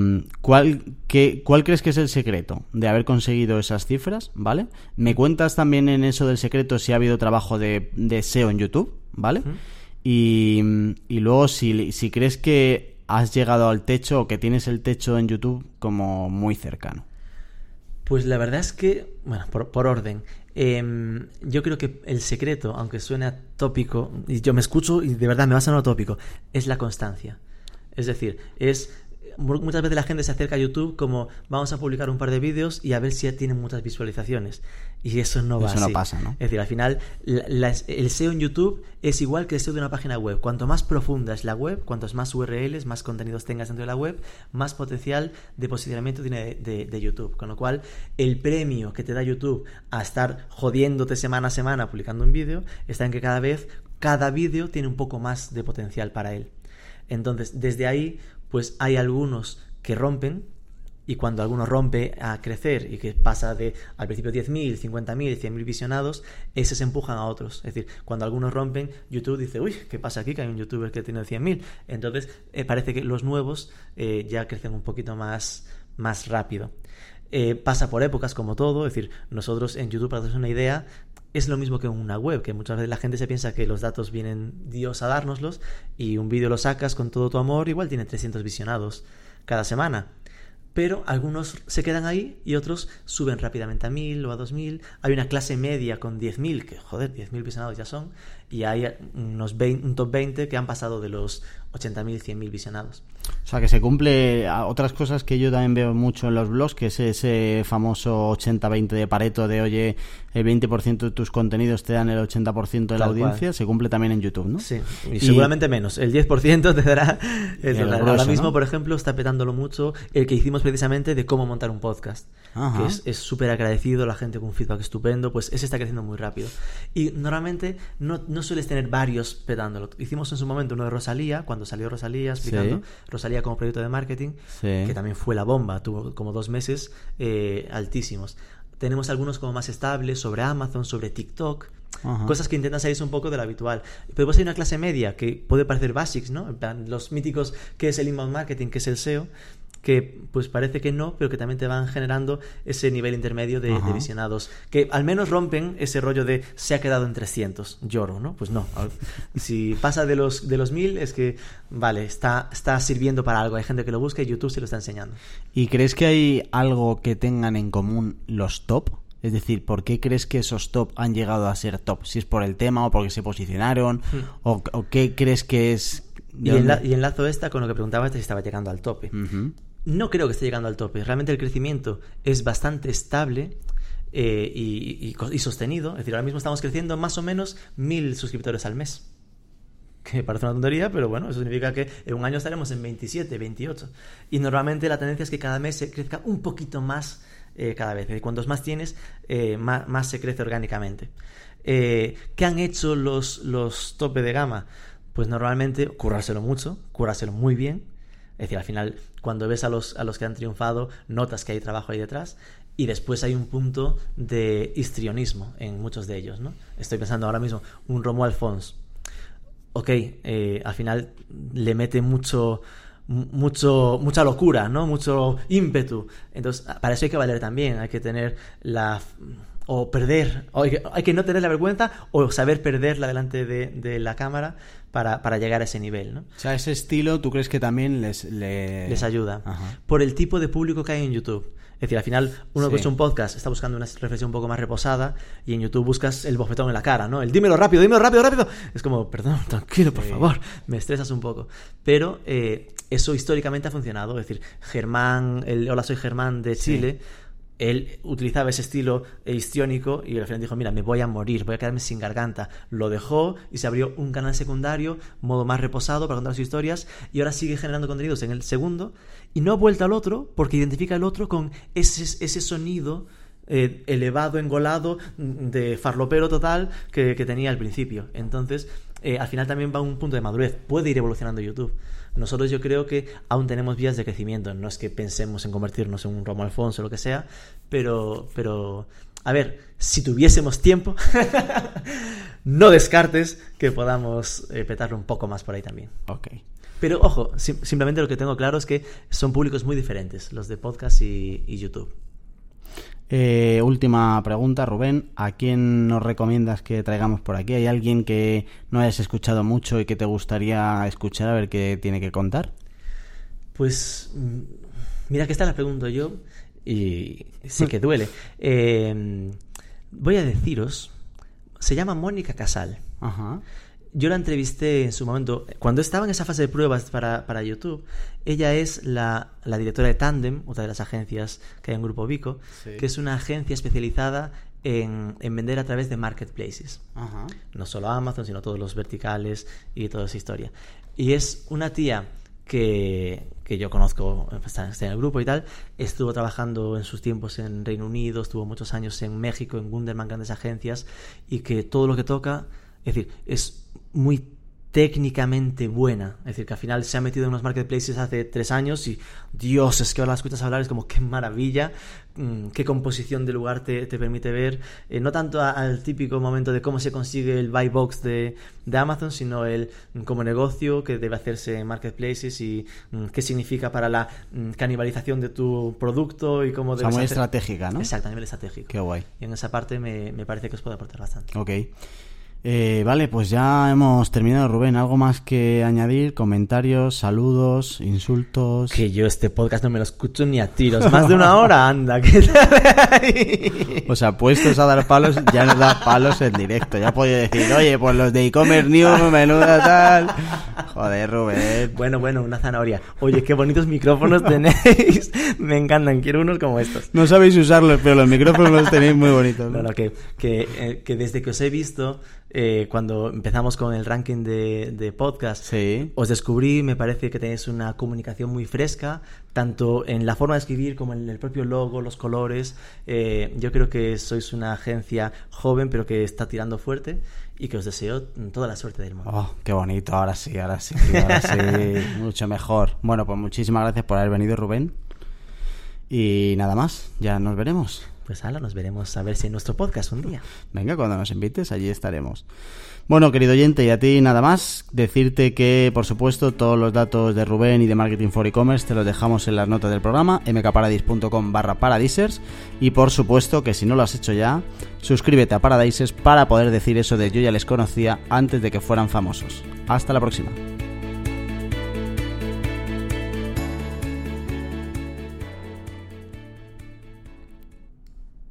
¿cuál, qué, ¿Cuál crees que es el secreto de haber conseguido esas cifras? ¿Vale? Me cuentas también en eso del secreto si ha habido trabajo de, de SEO en YouTube, ¿vale? y, y, luego si, si crees que has llegado al techo o que tienes el techo en YouTube como muy cercano. Pues la verdad es que, bueno, por, orden, em, yo creo que el secreto, aunque suene tópico, y yo me escucho y de verdad me va a sonar tópico, es la constancia. Es decir, es muchas veces la gente se acerca a YouTube como vamos a publicar un par de vídeos y a ver si ya tienen muchas visualizaciones. Y eso no va eso no pasa, ¿no? Es decir, al final el SEO en YouTube es igual que el SEO de una página web. Cuanto más profunda es la web, cuantos más URLs, más contenidos tengas dentro de la web, más potencial de posicionamiento tiene de, de YouTube. Con lo cual, el premio que te da YouTube a estar jodiéndote semana a semana publicando un vídeo está en que cada vez, cada vídeo tiene un poco más de potencial para él. Entonces, desde ahí, pues hay algunos que rompen y cuando alguno rompe a crecer y que pasa de al principio 10.000, 50.000, 100.000 visionados, esos empujan a otros. Es decir, cuando algunos rompen, YouTube dice, uy, ¿qué pasa aquí? Que hay un youtuber que tiene 100.000. Entonces, eh, parece que los nuevos eh, ya crecen un poquito más, más rápido. Eh, pasa por épocas como todo, es decir, nosotros en YouTube, para hacer una idea, es lo mismo que una web, que muchas veces la gente se piensa que los datos vienen Dios a dárnoslos y un vídeo lo sacas con todo tu amor, igual tiene 300 visionados cada semana. Pero algunos se quedan ahí y otros suben rápidamente a 1000 o a 2000. Hay una clase media con 10.000, que joder, 10.000 visionados ya son, y hay unos un top 20 que han pasado de los 80.000, 100.000 visionados. O sea, que se cumple otras cosas que yo también veo mucho en los blogs, que es ese famoso 80-20 de Pareto de, oye, el 20% de tus contenidos te dan el 80% de la audiencia, se cumple también en YouTube, ¿no? Sí, y, seguramente menos. El 10% te dará... El, ahora mismo, por ejemplo, está petándolo mucho el que hicimos precisamente de cómo montar un podcast, que es súper agradecido, la gente con un feedback estupendo, pues ese está creciendo muy rápido. Y normalmente no, no sueles tener varios petándolo. Hicimos en su momento uno de Rosalía, cuando salió Rosalía explicando Rosalía como proyecto de marketing, que también fue la bomba, tuvo como dos meses eh, altísimos. Tenemos algunos como más estables sobre Amazon, sobre TikTok, cosas que intentan salirse un poco de lo habitual. Pero pues hay una clase media que puede parecer basics, ¿no? los míticos que es el inbound marketing, que es el SEO, que pues parece que no, pero que también te van generando ese nivel intermedio de, visionados, que al menos rompen ese rollo de se ha quedado en 300, lloro, ¿no? Pues no, si pasa de los, de los 1000 es que, vale, está, está sirviendo para algo, hay gente que lo busca y YouTube se lo está enseñando. ¿Y crees que hay algo que tengan en común los top? Es decir, ¿por qué crees que esos top han llegado a ser top? Si es por el tema o porque se posicionaron, hmm. o, qué crees que es... Y, enlazo esta con lo que preguntabas si estaba llegando al tope no creo que esté llegando al tope. Realmente el crecimiento es bastante estable eh, y, sostenido. Es decir, ahora mismo estamos creciendo más o menos mil suscriptores al mes. que parece una tontería, pero bueno, eso significa que en un año estaremos en 27, 28. Y normalmente la tendencia es que cada mes se crezca un poquito más eh, cada vez. Cuantos más tienes, eh, más, se crece orgánicamente. Eh, ¿Qué han hecho los, los tope de gama? Pues normalmente currárselo mucho, currárselo muy bien. Es decir, al final, cuando ves a los, a los que han triunfado, notas que hay trabajo ahí detrás. Y después hay un punto de histrionismo en muchos de ellos, ¿no? Estoy pensando ahora mismo, un Romo Alfons. Ok, al final le mete mucho, mucho, mucha locura, ¿no? Mucho ímpetu. Entonces, para eso hay que valer también, hay que tener la... o perder, o hay, que, no tener la vergüenza o saber perderla delante de, la cámara para, para, llegar a ese nivel, ¿no? O sea, ese estilo, ¿tú crees que también les... Les ayuda. Por el tipo de público que hay en YouTube. Es decir, al final uno que es un podcast está buscando una reflexión un poco más reposada y en YouTube buscas el bofetón en la cara, ¿no? El dímelo rápido, dímelo rápido, rápido. Es como, perdón, tranquilo, por favor, me estresas un poco. Pero eh, eso históricamente ha funcionado. Es decir, Germán, el Hola, soy Germán de Chile. Él utilizaba ese estilo histriónico y al final dijo, mira, me voy a morir, voy a quedarme sin garganta. Lo dejó y se abrió un canal secundario, modo más reposado para contar sus historias y ahora sigue generando contenidos en el segundo y no ha vuelto al otro porque identifica el otro con ese, ese sonido eh, elevado, engolado, de farlopero total que, tenía al principio. Entonces, eh, al final también va a un punto de madurez. Puede ir evolucionando YouTube. Nosotros yo creo que aún tenemos vías de crecimiento. No es que pensemos en convertirnos en un Romo Alfonso o lo que sea, pero, pero a ver, si tuviésemos tiempo, no descartes que podamos eh, petarlo un poco más por ahí también. Ok. Pero ojo, simplemente lo que tengo claro es que son públicos muy diferentes, los de podcast y YouTube. Eh, última pregunta, Rubén. ¿A quién nos recomiendas que traigamos por aquí? ¿Hay alguien que no hayas escuchado mucho y que te gustaría escuchar a ver qué tiene que contar? Pues mm, mira que esta la pregunto yo y sí que duele. Em, voy a deciros, se llama Mónica Casal. Ajá yo la entrevisté en su momento, cuando estaba en esa fase de pruebas para, para YouTube, ella es la, la, directora de Tandem, otra de las agencias que hay en Grupo Vico, que es una agencia especializada en, en vender a través de marketplaces. No solo Amazon, sino todos los verticales y toda esa historia. Y es una tía que, que yo conozco, está, en el grupo y tal, estuvo trabajando en sus tiempos en Reino Unido, estuvo muchos años en México, en Gunderman, grandes agencias, y que todo lo que toca, es decir, es muy técnicamente buena. Es decir, que al final se ha metido en unos marketplaces hace tres años y Dios, es que ahora las escuchas hablar es como qué maravilla, mm, qué composición de lugar te, permite ver, eh, no tanto al típico momento de cómo se consigue el buy box de, Amazon, sino el mm, como negocio que debe hacerse en marketplaces y mm, qué significa para la canibalización de tu producto y cómo debe ser. muy estratégica, ¿no? Exacto, a nivel estratégico. Qué guay. Y en esa parte me, me parece que os puede aportar bastante. Ok. Eh, vale, pues ya hemos terminado, Rubén. ¿Algo más que añadir? ¿Comentarios, saludos, insultos? Que yo este podcast no me lo escucho ni a tiros. Más de una hora, anda. o sea, puestos a dar palos, ya nos da palos en directo. Ya podía decir, oye, pues los de e-commerce news, menuda tal. Joder, Rubén. Bueno, bueno, una zanahoria. Oye, qué bonitos micrófonos tenéis. me encantan, quiero unos como estos. No sabéis usarlos, pero los micrófonos los tenéis muy bonitos. ¿no? que, que, eh, que desde que os he visto eh, cuando empezamos con el ranking de, podcast, os descubrí, me parece que tenéis una comunicación muy fresca, tanto en la forma de escribir como en el propio logo, los colores. Eh, yo creo que sois una agencia joven, pero que está tirando fuerte y que os deseo toda la suerte del mundo. Oh, qué bonito, ahora sí, ahora sí, ahora sí, mucho mejor. Bueno, pues muchísimas gracias por haber venido, Rubén. Y nada más, ya nos veremos. Pues ala, nos veremos a ver si en nuestro podcast un día. Venga, cuando nos invites, allí estaremos. Bueno, querido oyente, y a ti nada más, decirte que, por supuesto, todos los datos de Rubén y de Marketing for E-Commerce te los dejamos en las notas del programa, mkparadis.com barra paradisers, y por supuesto que si no lo has hecho ya, suscríbete a Paradisers para poder decir eso de yo ya les conocía antes de que fueran famosos. Hasta la próxima.